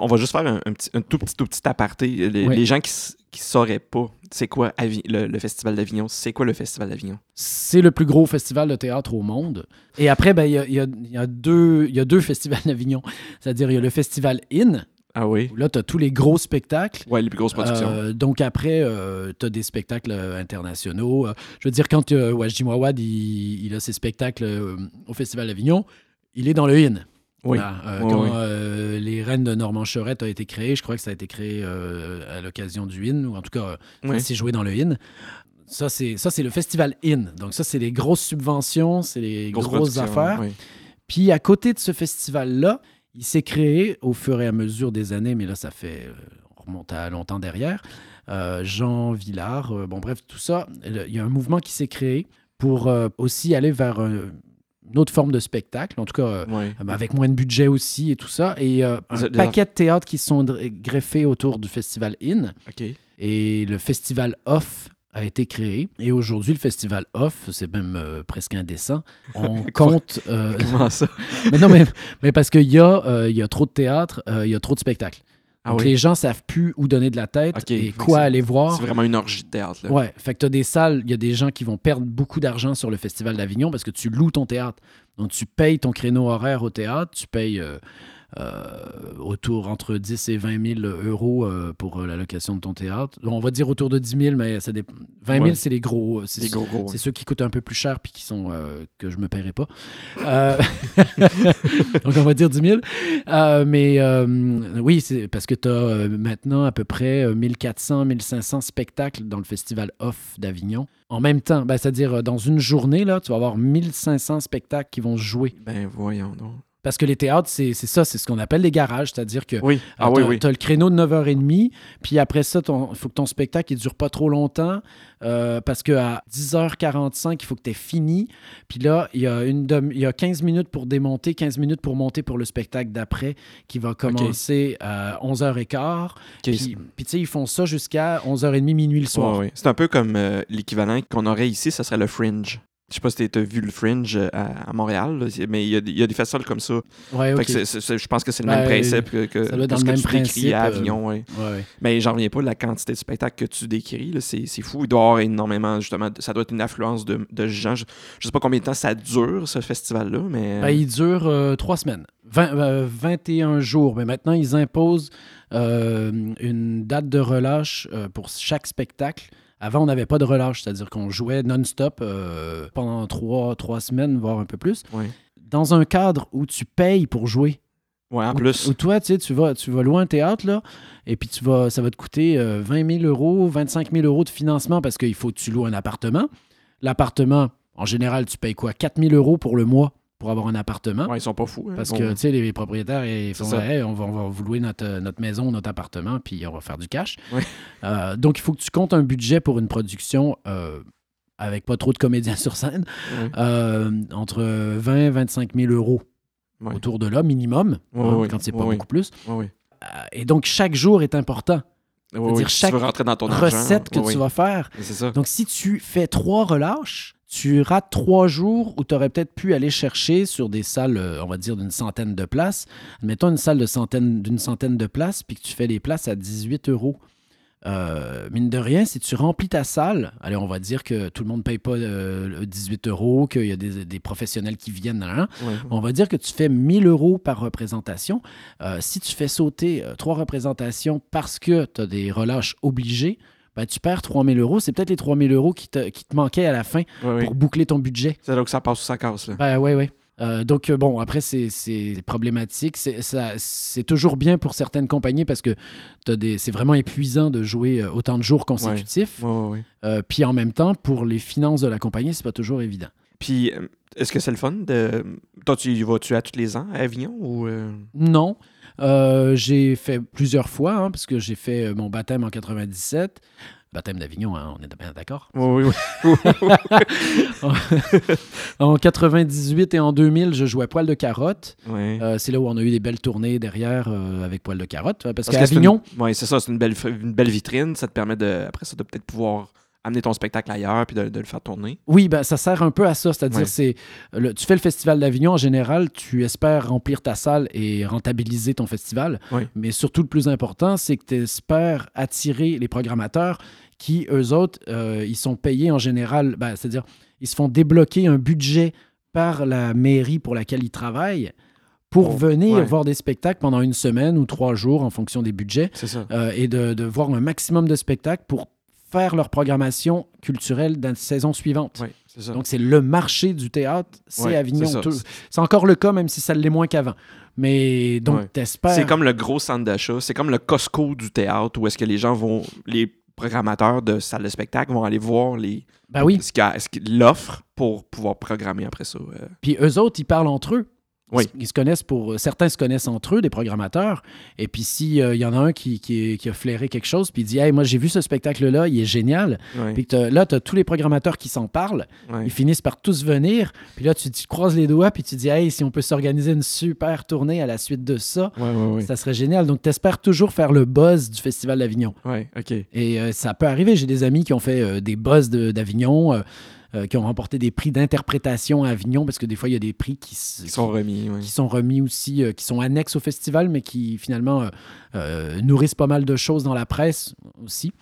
On va juste faire un, un petit, un tout petit, tout petit aparté. Les, Oui. les gens qui, qui sauraient pas, c'est quoi Avi- le, le Festival d'Avignon? C'est quoi le Festival d'Avignon? C'est le plus gros festival de théâtre au monde. Et après, ben, il y, a, il y a- y a deux- y a deux [LAUGHS] festivals d'Avignon. C'est-à-dire, il y a le festival In, Ah oui? là, tu as tous les gros spectacles. Ouais, les plus grosses productions. Euh, donc après, tu as des spectacles euh, internationaux. Euh, je veux dire, quand euh, Wajdi Mouawad, il, il a ses spectacles euh, au Festival d'Avignon, il est dans le In. Oui. Là, euh, Oui, quand oui. euh, les Reines de Normand Chorette a été créé, je crois que ça a été créé euh, à l'occasion du IN, ou en tout cas, euh, Oui. s'est joué dans le IN. Ça, c'est ça, c'est le festival IN. Donc, ça, c'est les grosses subventions, c'est les Grosse grosses affaires. oui. Puis, à côté de ce festival-là, il s'est créé au fur et à mesure des années, mais là, ça fait. euh, on remonte à longtemps derrière. Euh, Jean Villard, euh, bon, bref, tout ça. Il y a un mouvement qui s'est créé pour euh, aussi aller vers une autre forme de spectacle, en tout cas. Oui. avec moins de budget aussi et tout ça. Et un paquet de théâtres qui sont greffés autour du festival IN. Et le festival Off a été créé. Et aujourd'hui, le festival Off, c'est même euh, presque indécent. [LAUGHS] On compte... euh, [LAUGHS] Comment ça? [LAUGHS] mais non, mais, mais parce qu'il y, a, euh, il y a trop de théâtres, euh, il y a trop de spectacles. Ah Donc oui. les gens savent plus où donner de la tête et quoi aller voir. C'est vraiment une orgie de théâtre. Là. Ouais, fait que tu as des salles, il y a des gens qui vont perdre beaucoup d'argent sur le Festival d'Avignon parce que tu loues ton théâtre. Donc tu payes ton créneau horaire au théâtre, tu payes autour entre 10 et 20 000 euros euh, pour euh, la location de ton théâtre. On va dire autour de 10 000, mais ça dépend. 20 000, Ouais. c'est les gros. C'est gros ceux qui coûtent un peu plus cher puis qui sont euh, que je me paierai pas. Euh, [LAUGHS] Donc on va dire 10 000. Euh, mais euh, oui, c'est parce que tu as maintenant à peu près euh, 1400, 1500 spectacles dans le festival Off d'Avignon. En même temps, ben, c'est-à-dire euh, dans une journée, là, tu vas avoir 1500 spectacles qui vont se jouer. Ben voyons donc. Parce que les théâtres, c'est ça, c'est ce qu'on appelle les garages, c'est-à-dire que Oui. Ah oui, t'as- oui. T'as le créneau de 9h30, puis après ça, il faut que ton spectacle ne dure pas trop longtemps, euh, parce qu'à 10h45, il faut que tu aies fini. Puis là, il y, a une demi- il y a 15 minutes pour démonter, 15 minutes pour monter pour le spectacle d'après, qui va commencer à 11h15. Ok, Puis, puis tu sais, ils font ça jusqu'à 11h30, minuit le soir. Ouais, ouais. C'est un peu comme euh, l'équivalent qu'on aurait ici, ça serait le Fringe. Je sais pas si tu as vu le Fringe euh, à, à Montréal, là, mais il y, a, des- il y a des festivals comme ça. Ouais, Fait ok. que c'est- c'est- c'est- je pense que c'est le Ben, même principe que, que, ça doit être que dans ce le que même tu décris principe, à euh, Avignon. Ouais, ouais. Mais j'en reviens pas de la quantité de spectacles que tu décris. là, C'est c'est fou. Il doit y avoir énormément, justement, ça doit être une affluence de, de gens. Je, je sais pas combien de temps ça dure, ce festival-là, mais. Ben, il dure euh, trois semaines, Vingt- euh, 21 jours. Mais maintenant, ils imposent euh, une date de relâche euh, pour chaque spectacle. Avant, on n'avait pas de relâche, c'est-à-dire qu'on jouait non-stop euh, pendant trois, trois semaines, voire un peu plus. Dans un cadre où tu payes pour jouer. Ouais, en Où- plus. Où toi, tu sais, tu vas, tu vas louer un théâtre, là, et puis tu vas, ça va te coûter euh, 20 000 euros, 25 000 euros de financement parce qu'il faut que tu loues un appartement. L'appartement, en général, tu payes quoi? 4 000 euros pour le mois pour avoir un appartement. Ouais, ils sont pas fous. hein. Parce Bon, que, tu sais, les propriétaires, ils font ça. Hey, on, va, on va vous louer notre, euh, notre maison, notre appartement, puis on va faire du cash. Ouais. Euh, donc, il faut que tu comptes un budget pour une production euh, avec pas trop de comédiens [LAUGHS] sur scène, ouais, euh, entre 20 et 25 000 euros autour de là, minimum, hein, quand c'est pas beaucoup plus. Et donc, chaque jour est important. Ouais, ouais, dire si chaque tu veux rentrer dans ton argent, Recette que tu vas faire. Ça. Donc, si tu fais trois relâches, tu rates trois jours où tu aurais peut-être pu aller chercher sur des salles, euh, on va dire, d'une centaine de places. Mettons une salle de centaine- d'une centaine de places, puis que tu fais les places à 18 euros. Euh, mine de rien, si tu remplis ta salle, allez, on va dire que tout le monde ne paye pas euh, le 18 euros, qu'il y a des, des professionnels qui viennent. hein, Ouais. on va dire que tu fais 1000 euros par représentation. Euh, si tu fais sauter euh, trois représentations parce que tu as des relâches obligés, ben, tu perds 3000 euros. C'est peut-être les 3000 euros qui te, qui te manquaient à la fin pour boucler ton budget. C'est là que ça passe ou ça casse. Là. Ben oui, oui. Euh, donc, euh, bon, après, c'est- problématique. C'est toujours bien pour certaines compagnies parce que t'as des- c'est vraiment épuisant de jouer euh, autant de jours consécutifs. Ouais, ouais, ouais. Euh, puis en même temps, pour les finances de la compagnie, c'est pas toujours évident. Puis, est-ce que c'est le fun de. Toi, tu y vas-tu à tous les ans à Avignon ou. euh, Non. Euh, j'ai fait plusieurs fois, hein, parce que j'ai fait euh, mon baptême en 97. Baptême d'Avignon, hein, on est bien d'accord? Oui, oui, oui. [LAUGHS] en 98 et en 2000, je jouais Poil de carotte. Euh, c'est là où on a eu des belles tournées derrière euh, avec Poil de carotte. Parce, Parce qu'à que c'est Avignon, une- Ouais, c'est ça, c'est une belle, une belle vitrine. Ça te permet de, après ça, de peut-être pouvoir amener ton spectacle ailleurs puis de, de le faire tourner? oui, ben, ça sert un peu à ça. C'est-à-dire, Ouais. c'est le- tu fais le Festival d'Avignon, en général, tu espères remplir ta salle et rentabiliser ton festival. Ouais. Mais surtout, le plus important, c'est que tu espères attirer les programmateurs qui, eux autres, euh, ils sont payés en général, ben, c'est-à-dire, ils se font débloquer un budget par la mairie pour laquelle ils travaillent pour Oh, venir ouais. voir des spectacles pendant une semaine ou trois jours en fonction des budgets C'est ça. euh, et de, de voir un maximum de spectacles pour faire leur programmation culturelle dans la saison suivante. Oui, c'est ça. Donc, c'est le marché du théâtre, c'est Avignon. c'est encore le cas, même si ça l'est moins qu'avant. Mais donc, Ouais. t'espères. C'est comme le gros centre d'achat, c'est comme le Costco du théâtre où est-ce que les gens vont, les programmateurs de salles de spectacle vont aller voir les, Ben oui. ce pour pouvoir programmer après ça. euh. Puis eux autres, ils parlent entre eux. Oui. Ils se connaissent pour. Certains se connaissent entre eux, des programmateurs. Et puis s'il y en a un qui, qui, qui a flairé quelque chose, puis il dit Hey, moi, j'ai vu ce spectacle-là, il est génial. Ouais, Puis là, tu as tous les programmateurs qui s'en parlent. Ils finissent par tous venir. Puis là, tu, tu croises les doigts, puis tu dis Hey, si on peut s'organiser une super tournée à la suite de ça, ça serait génial. Donc, tu espères toujours faire le buzz du Festival d'Avignon. Ok. Et euh, ça peut arriver. J'ai des amis qui ont fait euh, des buzz d'Avignon, euh, euh, qui ont remporté des prix d'interprétation à Avignon, parce que des fois, il y a des prix qui, sont remis. qui sont remis aussi, euh, qui sont annexes au festival, mais qui finalement euh, nourrissent pas mal de choses dans la presse aussi.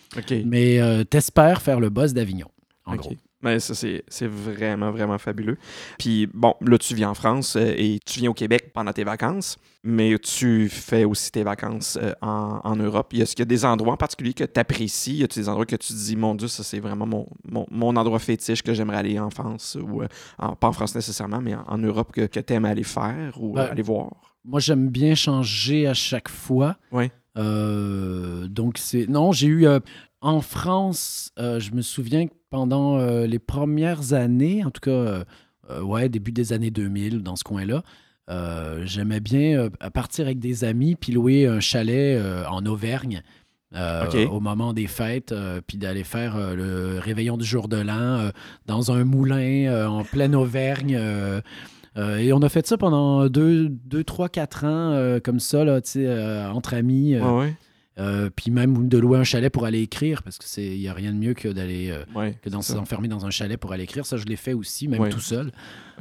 Mais t'espères faire le buzz d'Avignon, en gros. Mais ça, c'est vraiment, vraiment fabuleux. Puis, bon, là, tu viens en France euh, et tu viens au Québec pendant tes vacances, mais tu fais aussi tes vacances euh, en, en Europe. Est-ce qu'il y a des endroits en particulier que tu apprécies? Y a des endroits que tu te dis, mon Dieu, ça, c'est vraiment mon, mon, mon endroit fétiche que j'aimerais aller en France, ou euh, en- pas en France nécessairement, mais en, en Europe que, que tu aimes aller faire ou Ben, aller voir? Moi, j'aime bien changer à chaque fois. Ouais. Euh, donc, c'est. Non, j'ai eu. euh, en France, euh, je me souviens que pendant les premières années, en tout cas, ouais, début des années 2000, dans ce coin-là, j'aimais bien partir avec des amis puis louer un chalet en Auvergne. euh, au moment des fêtes, euh, puis d'aller faire euh, le réveillon du jour de l'an dans un moulin en pleine Auvergne. Euh, et on a fait ça pendant deux, deux trois, quatre ans, euh, comme ça, là, tu euh, entre amis. Ouais, ouais. puis même de louer un chalet pour aller écrire, parce qu'il n'y a rien de mieux que d'aller ouais que dans s'enfermer dans un chalet pour aller écrire. Ça, je l'ai fait aussi, même tout seul.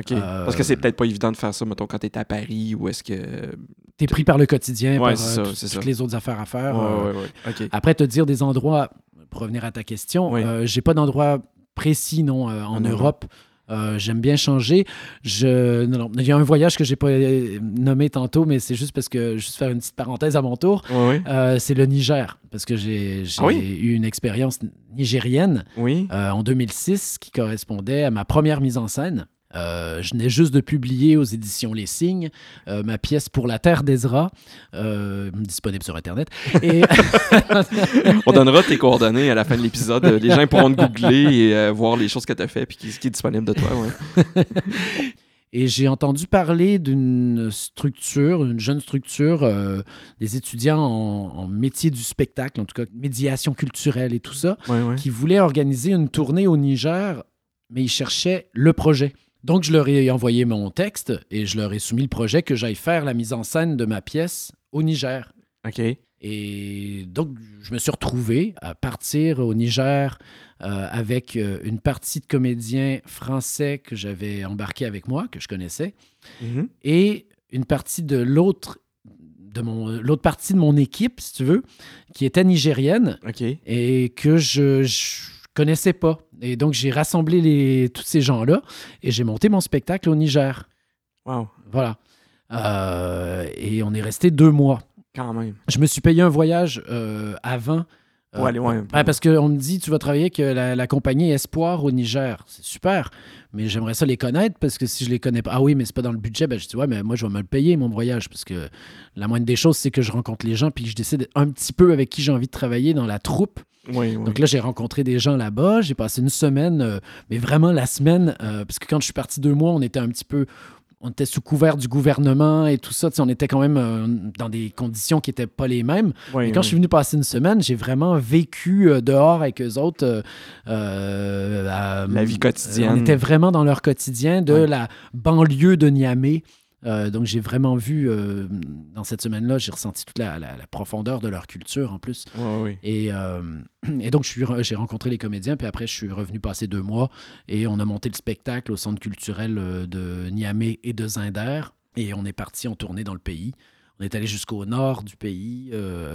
Parce que c'est peut-être pas évident de faire ça, mettons, quand tu es à Paris ou est-ce que. T'es pris par le quotidien, par ça, toutes ça. les autres affaires à faire. Après, te dire des endroits, pour revenir à ta question, j'ai pas d'endroit précis, non, en Europe. Euh, J'aime bien changer. Je, non, non, il y a un voyage que j'ai pas euh, nommé tantôt, mais c'est juste parce que, juste faire une petite parenthèse à mon tour, euh, c'est le Niger, parce que j'ai Ah oui? eu une expérience nigérienne Oui. euh, en 2006 qui correspondait à ma première mise en scène. Euh, je venais juste de publier aux éditions Les Signes euh, ma pièce pour la Terre d'Ezra, euh, disponible sur Internet. Et [LAUGHS] On donnera tes coordonnées à la fin de l'épisode. Les gens pourront te googler et voir les choses que tu as fait qui- ce qui est disponible de toi. Ouais. [LAUGHS] Et j'ai entendu parler d'une structure, une jeune structure, euh, des étudiants en, en métier du spectacle, en tout cas médiation culturelle et tout ça, Ouais, ouais. qui voulaient organiser une tournée au Niger, mais ils cherchaient le projet. Donc je leur ai envoyé mon texte et je leur ai soumis le projet que j'aille faire la mise en scène de ma pièce au Niger. OK. Et donc, je me suis retrouvé à partir au Niger euh, avec euh, une partie de comédiens français que j'avais embarqué avec moi, que je connaissais, Mhm. et une partie de l'autre de mon l'autre partie de mon équipe, si tu veux, qui était nigérienne et que je, je connaissais pas. Et donc, j'ai rassemblé les, tous ces gens-là et j'ai monté mon spectacle au Niger. Wow. Voilà. Euh, et on est resté deux mois. Quand même. Je me suis payé un voyage euh, avant. euh, aller, ouais, ouais, pour- parce qu'on me dit, tu vas travailler avec euh, la, la compagnie Espoir au Niger. C'est super, mais j'aimerais ça les connaître parce que si je les connais pas, ah oui, mais c'est pas dans le budget, ben je dis, ouais, mais moi, je vais me le payer, mon voyage, parce que la moindre des choses, c'est que je rencontre les gens puis que je décide un petit peu avec qui j'ai envie de travailler dans la troupe. Oui, oui. Donc là, j'ai rencontré des gens là-bas. J'ai passé une semaine, euh, mais vraiment la semaine, euh, parce que quand je suis parti deux mois, on était un petit peu. On était sous couvert du gouvernement et tout ça. On était quand même euh, dans des conditions qui n'étaient pas les mêmes. Oui, Et quand oui. je suis venu passer une semaine, j'ai vraiment vécu euh, dehors avec eux autres. euh, euh, La vie quotidienne. On était vraiment dans leur quotidien de la banlieue de Niamey. Euh, donc j'ai vraiment vu, euh, dans cette semaine-là, j'ai ressenti toute la, la- la profondeur de leur culture en plus. Ouais, ouais. Et, euh, [CLEARS THROAT] et donc, j'ai rencontré les comédiens, puis après, je suis revenu passer deux mois et on a monté le spectacle au centre culturel de Niamey et de Zinder. Et on est parti en tournée dans le pays. On est allé jusqu'au nord du pays,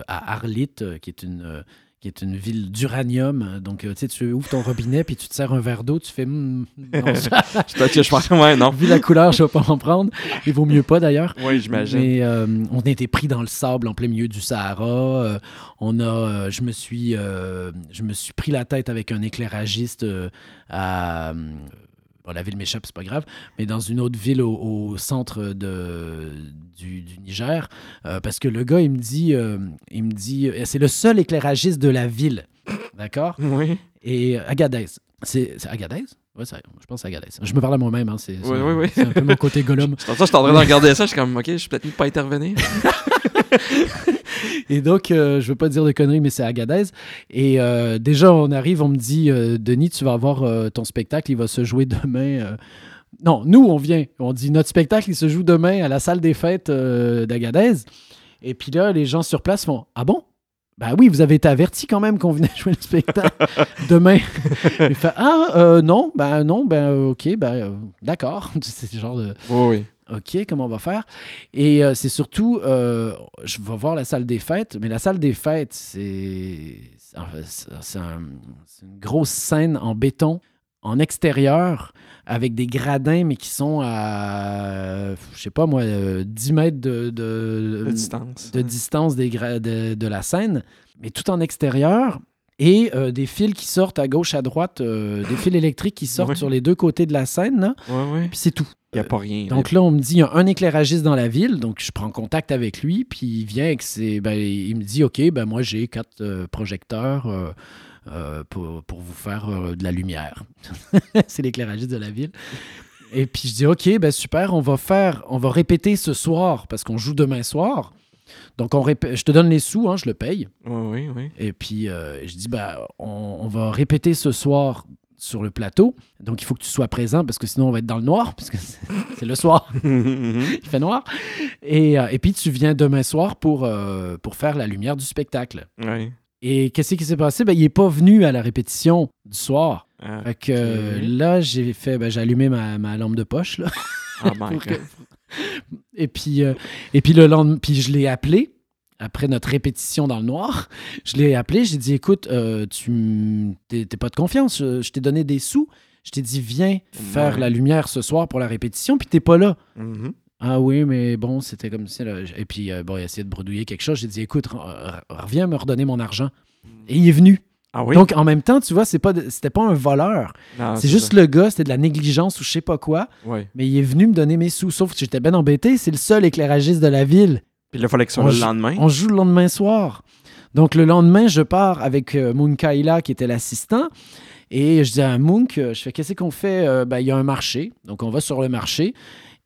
à Arlit, qui est une, qui est une ville d'uranium. Donc, euh, tu sais, tu ouvres ton robinet, puis tu te sers un verre d'eau, tu fais... Hmm, non, [LAUGHS] ça- que je pense, ouais, non. Vu la couleur, je vais pas en prendre. Il vaut mieux pas, d'ailleurs. Oui, j'imagine. Mais euh, on a été pris dans le sable en plein milieu du Sahara. Euh, on a, euh, je me suis, je me suis pris la tête avec un éclairagiste à. Bon, la ville m'échappe, c'est pas grave, mais dans une autre ville au, au centre de, du, du Niger, euh, parce que le gars, il me dit, euh, il me dit, euh, c'est le seul éclairagiste de la ville, d'accord? [LAUGHS] Oui, Et Agadez, c'est Agadez? Ouais, c'est- je pense c'est Agadez. Je me parle à moi-même, hein, c'est c'est- Oui, oui, oui. c'est un peu mon côté [LAUGHS] Gollum. c'est pour ça que je suis en train de regarder ça. Je suis comme, OK, je suis peut-être mieux de pas intervenir. [LAUGHS] [LAUGHS] Et donc, euh, je veux pas dire de conneries, mais c'est Agadez. Et euh, déjà, on arrive, on me dit, euh, Denis, tu vas avoir euh, ton spectacle, il va se jouer demain. Non, nous, on vient. On dit, notre spectacle, il se joue demain à la salle des fêtes d'Agadez. Et puis là, les gens sur place font, ah bon? Ben oui, vous avez été avertis quand même qu'on venait [LAUGHS] jouer le spectacle demain. [LAUGHS] Il fait, ah, non, ben non, ben ok, ben d'accord. C'est le genre de... Oui. OK, comment on va faire? Et euh, c'est surtout, euh, je vais voir la salle des fêtes, mais la salle des fêtes, c'est en fait, un- une grosse scène en béton, en extérieur, avec des gradins, mais qui sont à, je sais pas moi, euh, 10 mètres de, de, De distance. de distance des de, de la scène, mais tout en extérieur. Et euh, des fils qui sortent à gauche, à droite, euh, des fils électriques qui sortent Ouais. sur les deux côtés de la scène, là, Oui, oui. puis c'est tout. Il n'y a pas rien. Donc là, on me dit, il y a un éclairagiste dans la ville, donc je prends contact avec lui, puis il vient avec ses... Ben, il me dit, OK, ben moi j'ai quatre euh, projecteurs euh, euh, pour, pour vous faire euh, de la lumière. [LAUGHS] C'est l'éclairagiste de la ville. Et puis je dis, OK, ben super, on va faire, on va répéter ce soir, parce qu'on joue demain soir. Donc on je te donne les sous, hein, je le paye. Oui, oui, oui. Et puis, euh, je dis, ben, on, on va répéter ce soir sur le plateau. Donc, il faut que tu sois présent parce que sinon, on va être dans le noir, parce que c'est [LAUGHS] le soir, [LAUGHS] il fait noir. Et, euh, et puis, tu viens demain soir pour, euh, pour faire la lumière du spectacle. oui. Et qu'est-ce qui s'est passé? Ben, il n'est pas venu à la répétition du soir. Ah, Fait que euh, là, j'ai fait, ben, j'ai allumé ma, ma lampe de poche. Là, [LAUGHS] oh my que- et puis, euh, et puis le lendemain, puis je l'ai appelé après notre répétition dans le noir. Je l'ai appelé, j'ai dit écoute, euh, tu t'es pas de confiance, je, je t'ai donné des sous, je t'ai dit viens faire la lumière ce soir pour la répétition, puis t'es pas là. Mhm. Ah oui, mais bon, c'était comme ça. là. Et puis, euh, bon, il a essayé de bredouiller quelque chose. J'ai dit, écoute, re- re- reviens me redonner mon argent. Et il est venu. Ah oui? Donc, en même temps, tu vois, c'est pas c'était pas un voleur. C'est juste le gars, c'était de la négligence ou je sais pas quoi. Ouais. Mais il est venu me donner mes sous. Sauf que j'étais bien embêté. C'est le seul éclairagiste de la ville. Puis là, il fallait que soit On le joue- lendemain. On joue le lendemain soir. Donc, le lendemain, je pars avec euh, Munkaila, qui était l'assistant. Et je dis à Munk, je fais, qu'est-ce qu'on fait? Euh, ben, Il y a un marché. Donc, on va sur le marché.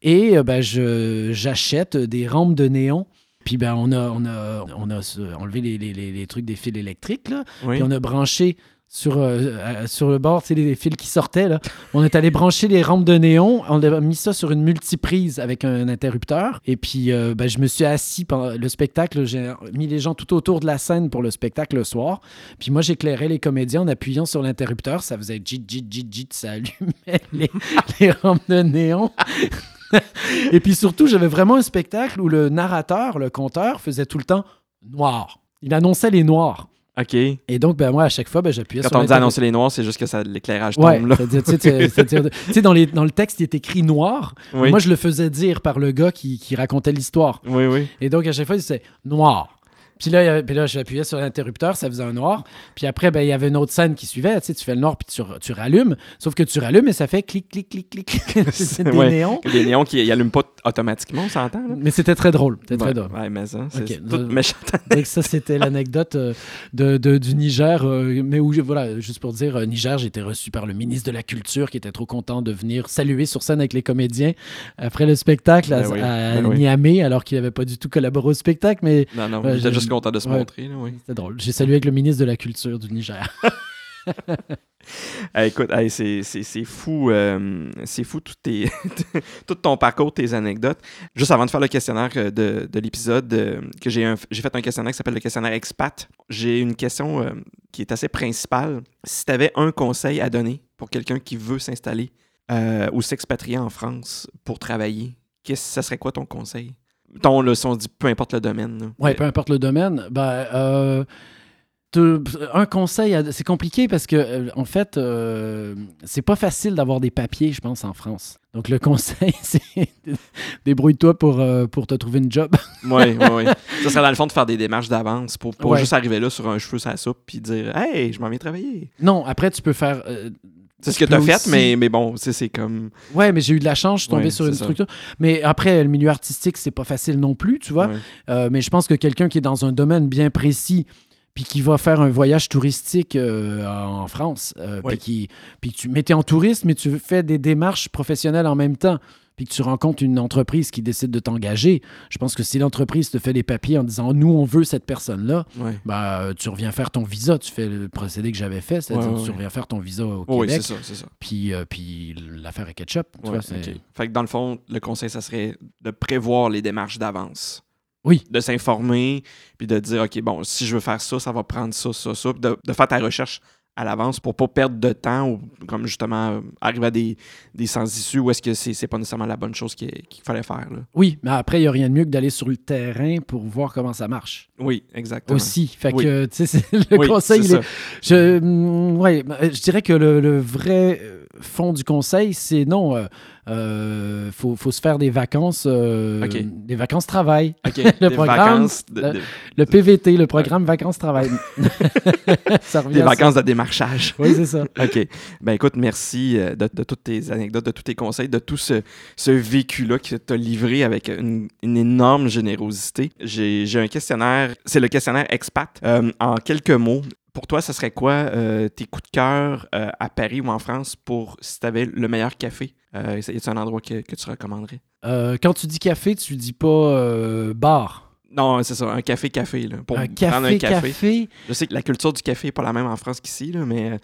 Et euh, ben, je, j'achète des rampes de néon. Puis, ben, on a, on a, on a enlevé les, les- les- les trucs des fils électriques. Là. Oui. Puis, on a branché sur, euh, euh, sur le bord, sais, les fils qui sortaient. Là. On est allé brancher les rampes de néon. On a mis ça sur une multiprise avec un interrupteur. Et puis, euh, ben, je me suis assis pendant le spectacle. J'ai mis les gens tout autour de la scène pour le spectacle le soir. Puis moi, j'éclairais les comédiens en appuyant sur l'interrupteur. Ça faisait jit, jit, jit, jit. Ça allumait [LAUGHS] les, les rampes de néon. Et puis surtout, j'avais vraiment un spectacle où le narrateur, le conteur, faisait tout le temps noir. Il annonçait les noirs. OK. Et donc, ben, moi, à chaque fois, ben, j'appuyais Quand sur on dit annoncer les noirs, c'est juste que ça l'éclairage Ouais, tombe [LAUGHS] tu sais, dans, les- dans le texte, il est écrit noir. Oui. Moi, je le faisais dire par le gars qui, qui racontait l'histoire. Oui, oui. Et donc, à chaque fois, il disait noir. Puis là, il y avait- puis là j'appuyais sur l'interrupteur, ça faisait un noir. Puis après, ben, il y avait une autre scène qui suivait. Tu sais, tu fais le noir, puis tu, tu rallumes. Sauf que tu rallumes et ça fait clic, clic, clic, clic. [LAUGHS] [LAUGHS] C'est des Ouais. néons. Les néons qui n'allument pas automatiquement, on s'entend? Mais c'était très drôle. C'était très drôle. Ouais, mais ça, c'est Ok, c'est tout euh, méchant. [LAUGHS] Donc ça, c'était l'anecdote euh, de, de- du Niger. euh, mais où, voilà, juste pour dire, euh, Niger, j'ai été reçu par le ministre de la Culture qui était trop content de venir saluer sur scène avec les comédiens après le spectacle à, Ben oui, à ben oui. Niamey, alors qu'il n'avait pas du tout collaboré au spectacle. Mais Non, j'étais j'ai- juste content de se ouais. montrer, là, oui. c'était drôle. J'ai salué avec le ministre de la Culture du Niger. [LAUGHS] Hey, écoute, hey, c'est- c'est c'est fou, euh, c'est fou tout, tes, [LAUGHS] tout ton parcours, tes anecdotes. Juste avant de faire le questionnaire euh, de, de l'épisode, euh, que j'ai un- j'ai fait un questionnaire qui s'appelle le questionnaire expat. J'ai une question euh, qui est assez principale. Si tu avais un conseil à donner pour quelqu'un qui veut s'installer ou s'expatrier en France pour travailler, qu'est-ce ça serait quoi ton conseil? Ton, là, si on dit peu importe le domaine. Ouais, peu importe le domaine. Ben, euh, te- un conseil, c'est compliqué parce que, euh, en fait, euh, c'est pas facile d'avoir des papiers, je pense, en France. Donc, le [LAUGHS] conseil, c'est [LAUGHS] débrouille-toi pour, euh, pour te trouver une job. Oui, oui, oui. Ça serait dans le fond de faire des démarches d'avance pour, pour Ouais. juste arriver là sur un cheveu la soupe puis dire Hey, je m'en viens travailler. Non, après, tu peux faire. euh, C'est ce que tu as fait, mais, mais bon, c'est comme. Ouais, mais j'ai eu de la chance, je suis tombé Ouais, sur une ça. structure. Mais après, le milieu artistique, c'est pas facile non plus, tu vois. Ouais. Euh, mais je pense que quelqu'un qui est dans un domaine bien précis, puis qui va faire un voyage touristique euh, en France, euh, puis qui, puis tu mais t'es en tourisme, mais tu fais des démarches professionnelles en même temps, puis que tu rencontres une entreprise qui décide de t'engager, je pense que si l'entreprise te fait des papiers en disant nous on veut cette personne-là, Ouais. bah tu reviens faire ton visa, tu fais le procédé que j'avais fait, c'est-à-dire Ouais, que ouais, tu reviens faire ton visa au Oh, oui, Québec, c'est ça, c'est ça. puis euh, puis l'affaire est ketchup, tu Ouais, vois, c'est- ok. Fait que dans le fond, le conseil, ça serait de prévoir les démarches d'avance. Oui. De s'informer, puis de dire, OK, bon, si je veux faire ça, ça va prendre ça, ça, ça. Puis de, de faire ta recherche à l'avance pour pas perdre de temps ou, comme justement, euh, arriver à des, des sans-issues où est-ce que c'est c'est pas nécessairement la bonne chose qu'il qu'il fallait faire. Là? Oui, mais après, il n'y a rien de mieux que d'aller sur le terrain pour voir comment ça marche. Oui, exactement. Aussi. Fait Oui. que, tu sais, le Oui, conseil, il est-. Je, ouais, euh, je dirais que le, le vrai euh, fond du conseil, c'est non, euh, euh, faut, faut se faire des vacances, euh, des vacances travail. [LAUGHS] Le des programme, de, le- PVT, le programme vacances travail. [LAUGHS] ça des ça. vacances de démarchage. Oui, c'est ça. [LAUGHS] OK. Ben écoute, merci de, de toutes tes anecdotes, de tous tes conseils, de tout ce, ce vécu-là que tu as livré avec une, une énorme générosité. J'ai j'ai un questionnaire, c'est le questionnaire expat. Euh, en quelques mots, pour toi, ce serait quoi euh, tes coups de cœur euh, à Paris ou en France pour si tu avais le meilleur café? Euh, y a un endroit que, que tu recommanderais? Euh, quand tu dis café, tu dis pas bar. Non, c'est ça, un café-café. Pour un prendre café, un café. café. Je sais que la culture du café n'est pas la même en France qu'ici, mais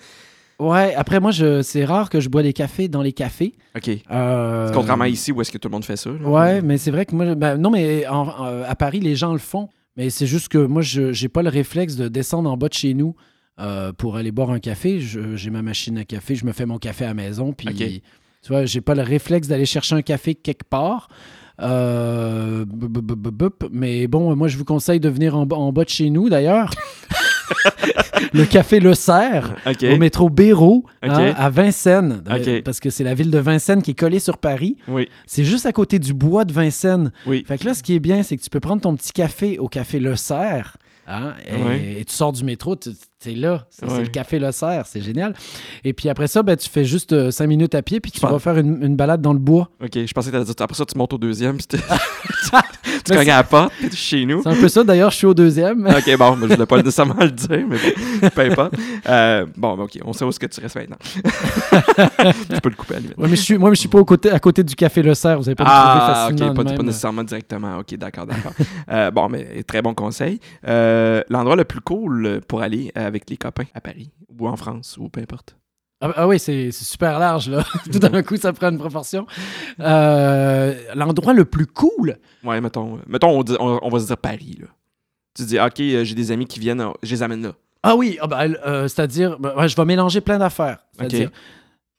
Ouais, après, moi, je, c'est rare que je bois des cafés dans les cafés. OK. Euh, Contrairement à ici où est-ce que tout le monde fait ça. là. Ouais, mais c'est vrai que moi, ben, non, mais en- en- à Paris, les gens le font. Mais c'est juste que moi, je j'ai pas le réflexe de descendre en bas de chez nous euh, pour aller boire un café. J'ai ma machine à café, je me fais mon café à la maison. Puis, tu vois, j'ai pas le réflexe d'aller chercher un café quelque part. Euh, bup, bup, bup, bup. mais bon, moi, je vous conseille de venir en, en bas de chez nous, d'ailleurs. [LAUGHS] le café Le Cerf OK. au métro Béraud, hein, à Vincennes, euh, parce que c'est la ville de Vincennes qui est collée sur Paris. Oui, C'est juste à côté du bois de Vincennes. oui. Fait que là, ce qui est bien, c'est que tu peux prendre ton petit café au café Le Cerf. hein, et, tu sors du métro, tu es là. C'est le café Le Cerf, c'est génial. Et puis après ça, ben, tu fais juste euh, cinq minutes à pied, puis tu Je pense- vas faire une, une balade dans le bois. OK, je pensais que après ça, tu montes au deuxième, puis [LAUGHS] tu, cognes à la porte, puis tu es chez nous. C'est un peu ça, d'ailleurs, je suis au deuxième. [LAUGHS] OK, bon, je voulais pas [LAUGHS] nécessairement le dire, mais bon, peu importe. Euh, bon, OK, on sait où est-ce que tu restes maintenant. [LAUGHS] je peux le couper à la limite. Ouais, mais je suis, moi, je suis pas au côté, à côté du café Le Cerf. Vous avez pas Ah, OK, facilement pas, pas nécessairement directement. OK, d'accord, d'accord. Euh, bon, mais très bon conseil. Euh, L'endroit le plus cool pour aller avec les copains à Paris ou en France ou peu importe. Ah, ah oui, c'est super large, là. [LAUGHS] Tout d'un coup, ça prend une proportion. Euh, L'endroit le plus cool, Ouais, mettons, mettons on, dit- on- on va se dire Paris, là. Tu dis, OK, euh, j'ai des amis qui viennent, euh, je les amène là. Ah oui, ah ben, euh, c'est-à-dire, ben, ouais, je vais mélanger plein d'affaires. C'est-à-dire,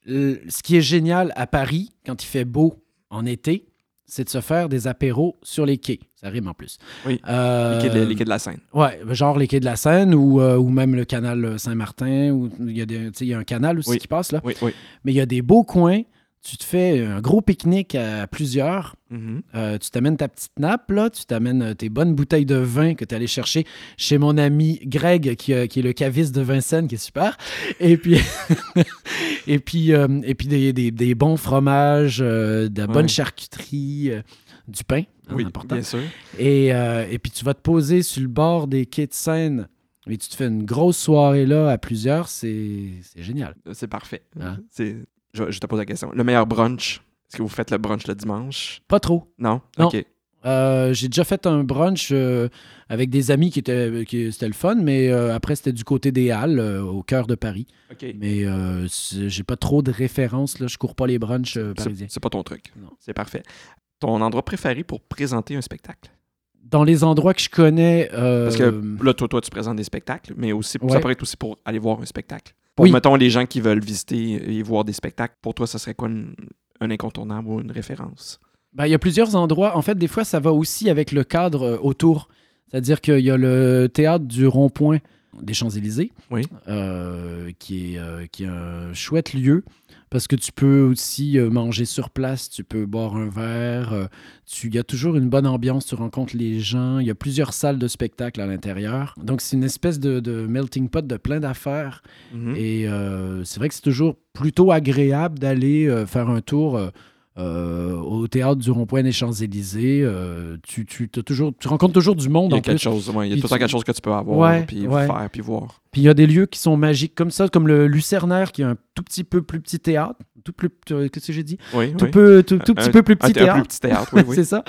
ce qui est génial à Paris, quand il fait beau en été, c'est de se faire des apéros sur les quais. Ça rime en plus. Oui, Euh, Les quais de, les quais de la Seine. Ouais, genre les quais de la Seine ou, euh, ou même le canal Saint-Martin. Il y, a des- tu sais, il y a un canal aussi Oui. qui passe là. Oui, oui. Mais il y a des beaux coins. Tu te fais un gros pique-nique à plusieurs. Mhm. Euh, tu t'amènes ta petite nappe, là, tu t'amènes euh, tes bonnes bouteilles de vin que tu es allé chercher chez mon ami Greg, qui, euh, qui est le caviste de Vincennes, qui est super. Et puis, [LAUGHS] et puis, euh, et puis des, des- des bons fromages, de la bonne charcuterie, du pain, hein, Oui, important. bien sûr. Et, et puis tu vas te poser sur le bord des quais de Seine. Et tu te fais une grosse soirée là à plusieurs, c'est c'est génial. C'est parfait. Hein? C'est... Je, je te pose la question. Le meilleur brunch, est-ce que vous faites le brunch le dimanche? Pas trop. Non? Non. OK. Euh, j'ai déjà fait un brunch euh, avec des amis qui étaient qui c'était le fun, mais euh, après c'était du côté des Halles, au cœur de Paris. OK. Mais j'ai pas trop de références là, je cours pas les brunchs C'est, parisiens. c'est pas ton truc. Non. C'est parfait. Ton endroit préféré pour présenter un spectacle? Dans les endroits que je connais, Parce que là, toi, toi, tu présentes des spectacles, mais aussi, ça pourrait être aussi pour aller voir un spectacle. Pour, Oui. mettons, les gens qui veulent visiter et voir des spectacles, pour toi, ça serait quoi une- un incontournable ou une référence? ben, il y a plusieurs endroits. En fait, des fois, ça va aussi avec le cadre euh, autour. C'est-à-dire qu'il y a le théâtre du Rond-Point des Champs-Élysées, Oui. euh, qui, est, euh, qui est un chouette lieu parce que tu peux aussi euh, manger sur place, tu peux boire un verre, euh, tu- il y a toujours une bonne ambiance, tu rencontres les gens, il y a plusieurs salles de spectacle à l'intérieur. Donc c'est une espèce de, de melting pot de plein d'affaires Mhm. et euh, c'est vrai que c'est toujours plutôt agréable d'aller euh, faire un tour euh, au théâtre du Rond-Point des Champs-Élysées. Euh, tu, tu, toujours, tu rencontres toujours du monde Il y en a quelque plus. chose, ouais, il y a tout le temps tu- quelque chose que tu peux avoir, puis ouais. faire, puis voir. Puis il y a des lieux qui sont magiques comme ça, comme le Lucernaire, qui est un tout petit peu plus petit théâtre. Tout plus, qu'est-ce que j'ai dit? Oui, Tout, oui. peu, tout, tout petit Un- peu plus Un, petit un théâtre. plus petit théâtre, oui, [LAUGHS] c'est ça.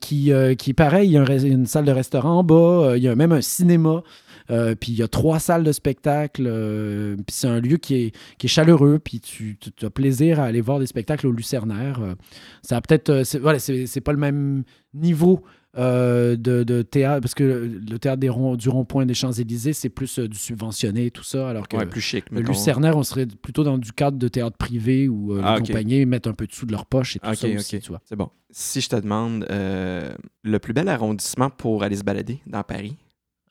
Qui, euh, qui pareil, il y a un une salle de restaurant en bas, il y a même un cinéma, euh, puis il y a trois salles de spectacle. euh, puis c'est un lieu qui est, qui est chaleureux, puis tu, tu as plaisir à aller voir des spectacles au Lucernaire. euh. ça a peut-être. c'est, voilà, c'est, c'est pas le même niveau. de, de théâtre, parce que le théâtre des ronds- du rond-point des Champs-Élysées, c'est plus du subventionné et tout ça, alors que Ouais, plus chic, le. Lucernaire, on serait plutôt dans du cadre de théâtre privé où Ah, les ok. compagnies mettent un peu de sous de leur poche et tout ça aussi, ok. tu vois. C'est bon. Si je te demande le plus bel arrondissement pour aller se balader dans Paris,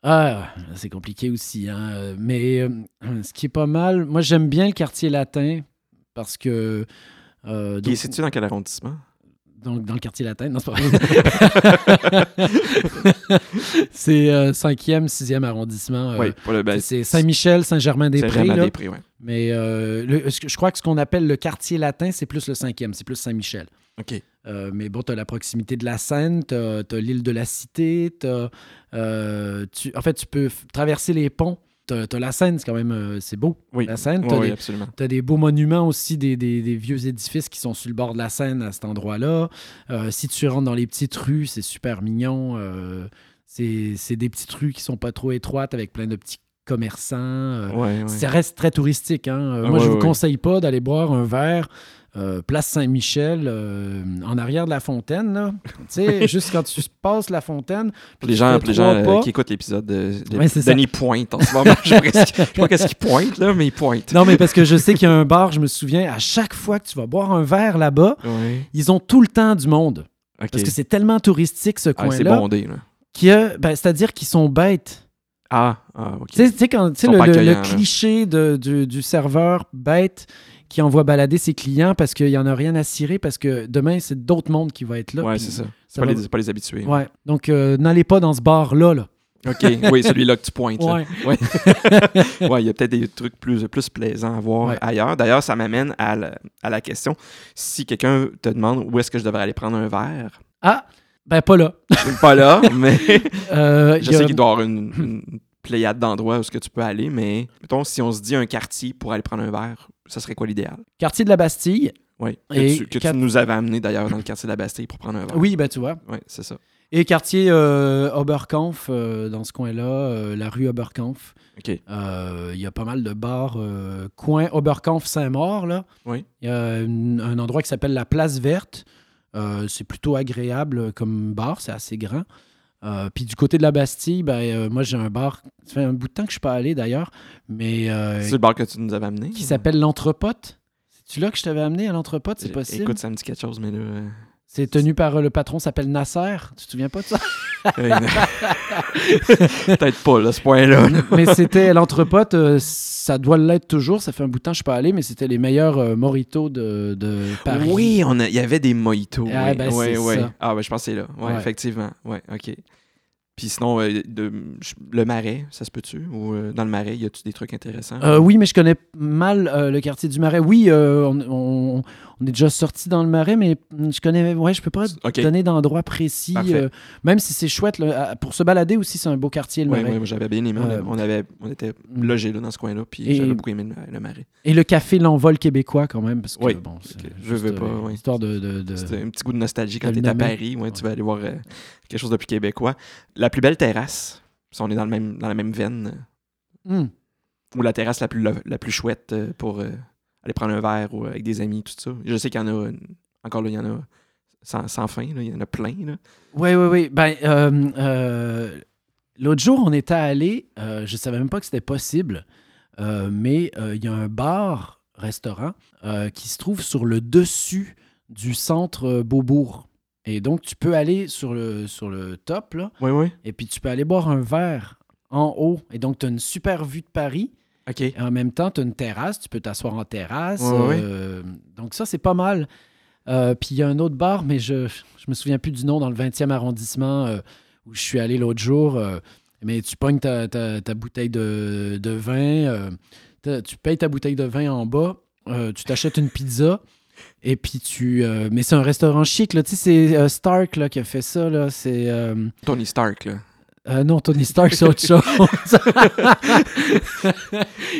Ah, c'est compliqué aussi, hein. Mais euh, ce qui est pas mal, moi j'aime bien le quartier latin parce que. euh, qui est situé dans quel arrondissement? donc, dans le quartier latin, non, c'est pas vrai. [LAUGHS] c'est euh, 5e, 6e arrondissement. euh, oui, pour le ben, c'est Saint-Michel, Saint-Germain-des-Prés. Saint-Germain là. des Prés, ouais. Mais euh, le- je crois que ce qu'on appelle le quartier latin, c'est plus le 5e, c'est plus Saint-Michel. OK. Euh, mais bon, tu as la proximité de la Seine, tu as, l'île de la Cité, euh, tu, en fait, tu peux traverser les ponts. Tu as, la Seine, c'est quand même euh, c'est beau. Oui. La Seine, tu as, oui, absolument. des beaux monuments aussi, des, des- des vieux édifices qui sont sur le bord de la Seine à cet endroit-là. Euh, si tu rentres dans les petites rues, c'est super mignon. C'est des petites rues qui sont pas trop étroites avec plein de petits commerçants. Ouais, ouais. ça reste très touristique. Hein. Ah moi, ouais, je vous conseille pas d'aller boire un verre euh, place Saint-Michel euh, en arrière de la fontaine. Tu sais, [LAUGHS] juste quand tu passes la fontaine. Les gens, les gens euh, pas. qui écoutent l'épisode de, de Ouais, c'est ça. Denis pointe en ce moment. [LAUGHS] je je sais pas qu'est-ce qu'il pointe, là, mais il pointe. Non, mais parce que je sais qu'il y a un bar, je me souviens, à chaque fois que tu vas boire un verre là-bas, ils ont tout le temps du monde. Parce que c'est tellement touristique, ce Ah, c'est coin-là, bondé, là. y a- ben, c'est-à-dire qu'ils sont bêtes. Ah, ah, OK. Tu sais- quand- le, le- le cliché de- du, du serveur bête qui envoie balader ses clients parce qu'il n'y en a rien à cirer, parce que demain, c'est d'autres mondes qui vont être là. ouais, c'est ça. C'est pas, va- pas les habitués. Ouais. Donc, euh, n'allez pas dans ce bar-là. Là. OK. Oui, celui-là que tu pointes. Ouais. Ouais. [LAUGHS] Ouais, il y a peut-être des trucs plus, plus plaisants à voir Ouais. ailleurs. D'ailleurs, ça m'amène à, la- à la question si quelqu'un te demande où est-ce que je devrais aller prendre un verre, Ah, ben pas là. pas là, [LAUGHS] mais Euh, [LAUGHS] je a- sais qu'il doit y avoir une, une pléiade d'endroits où est-ce que tu peux aller, mais mettons, si on se dit un quartier pour aller prendre un verre, ça serait quoi l'idéal? Quartier de la Bastille. Oui. Que, Et tu, que quat- tu nous avais amené d'ailleurs dans le quartier de la Bastille pour prendre un verre. Oui, ben tu vois. Oui, c'est ça. Et quartier euh, Oberkampf, euh, dans ce coin-là, euh, la rue Oberkampf. OK. Il y a pas mal de bars. coin Oberkampf-Saint-Maur, là. Oui. Il y a un endroit qui s'appelle la Place Verte. C'est plutôt agréable comme bar, c'est assez grand. Euh, puis du côté de la Bastille, ben, euh, moi j'ai un bar, ça fait un bout de temps que je suis pas allé d'ailleurs, mais euh, C'est le bar que tu nous avais amené? qui s'appelle l'Entrepote. C'est-tu là que je t'avais amené à l'Entrepote, c'est Euh, possible? Écoute, ça me dit quelque chose, mais là... c'est tenu par euh, le patron, s'appelle Nasser. Tu te souviens pas de ça? [LAUGHS] Peut-être pas, là, ce point-là. là. mais c'était l'Entrepote, euh, ça doit l'être toujours, ça fait un bout de temps que je suis pas allé, mais c'était les meilleurs euh, moritos de, de Paris. Oui, il y avait des mojitos. Ah, oui. ben, Ouais, c'est ouais. ça. Ah, ben, je pense que c'est là. Ouais. effectivement. Ouais, OK. Puis sinon, euh, de, le marais, ça se peut-tu? Ou euh, dans le marais, y a-tu des trucs intéressants? Euh, oui, mais je connais mal le quartier du Marais. Oui, on, on- on est déjà sorti dans le Marais, mais je connais. Ouais, je peux pas OK. donner d'endroit précis. Même si c'est chouette, là, pour se balader aussi, c'est un beau quartier, le Ouais, Marais. moi, j'avais bien aimé. On, avait- on était logés là, dans ce coin-là, puis j'avais beaucoup aimé le, le marais. Et le café L'Envol québécois, quand même, parce que Oui, bon, que je veux pas, ouais. histoire de. de- de- C'était un petit goût de nostalgie quand tu es à. Paris. Ouais, Tu vas aller voir quelque chose de plus québécois. La plus belle terrasse, si on est dans, le même, dans la même veine, Hum. ou la terrasse la plus, la plus chouette euh, pour euh, aller prendre un verre ou euh, avec des amis, tout ça. Je sais qu'il y en a, encore là, il y en a sans, sans fin, là, il y en a plein. Là. Oui, oui, oui. Ben, euh, euh, l'autre jour, on était allé, je savais même pas que c'était possible, mais il y a un bar, restaurant, qui se trouve sur le dessus du centre Beaubourg. Et donc, tu peux aller sur le, sur le top, là, Oui, oui. et puis tu peux aller boire un verre en haut. Et donc, tu as une super vue de Paris. OK. Et en même temps, tu as une terrasse. Tu peux t'asseoir en terrasse. Ouais. Euh, donc, ça, c'est pas mal. Euh, puis, il y a un autre bar, mais je, je me souviens plus du nom, dans le 20e arrondissement euh, où je suis allé l'autre jour. mais tu pognes ta, ta- ta bouteille de, de vin. tu payes ta bouteille de vin en bas. tu t'achètes une pizza. Et puis tu. euh, mais c'est un restaurant chic, là. Tu sais, c'est euh, Stark là, qui a fait ça, là. C'est. euh, Tony Stark, là. non, Tony Stark, c'est autre chose.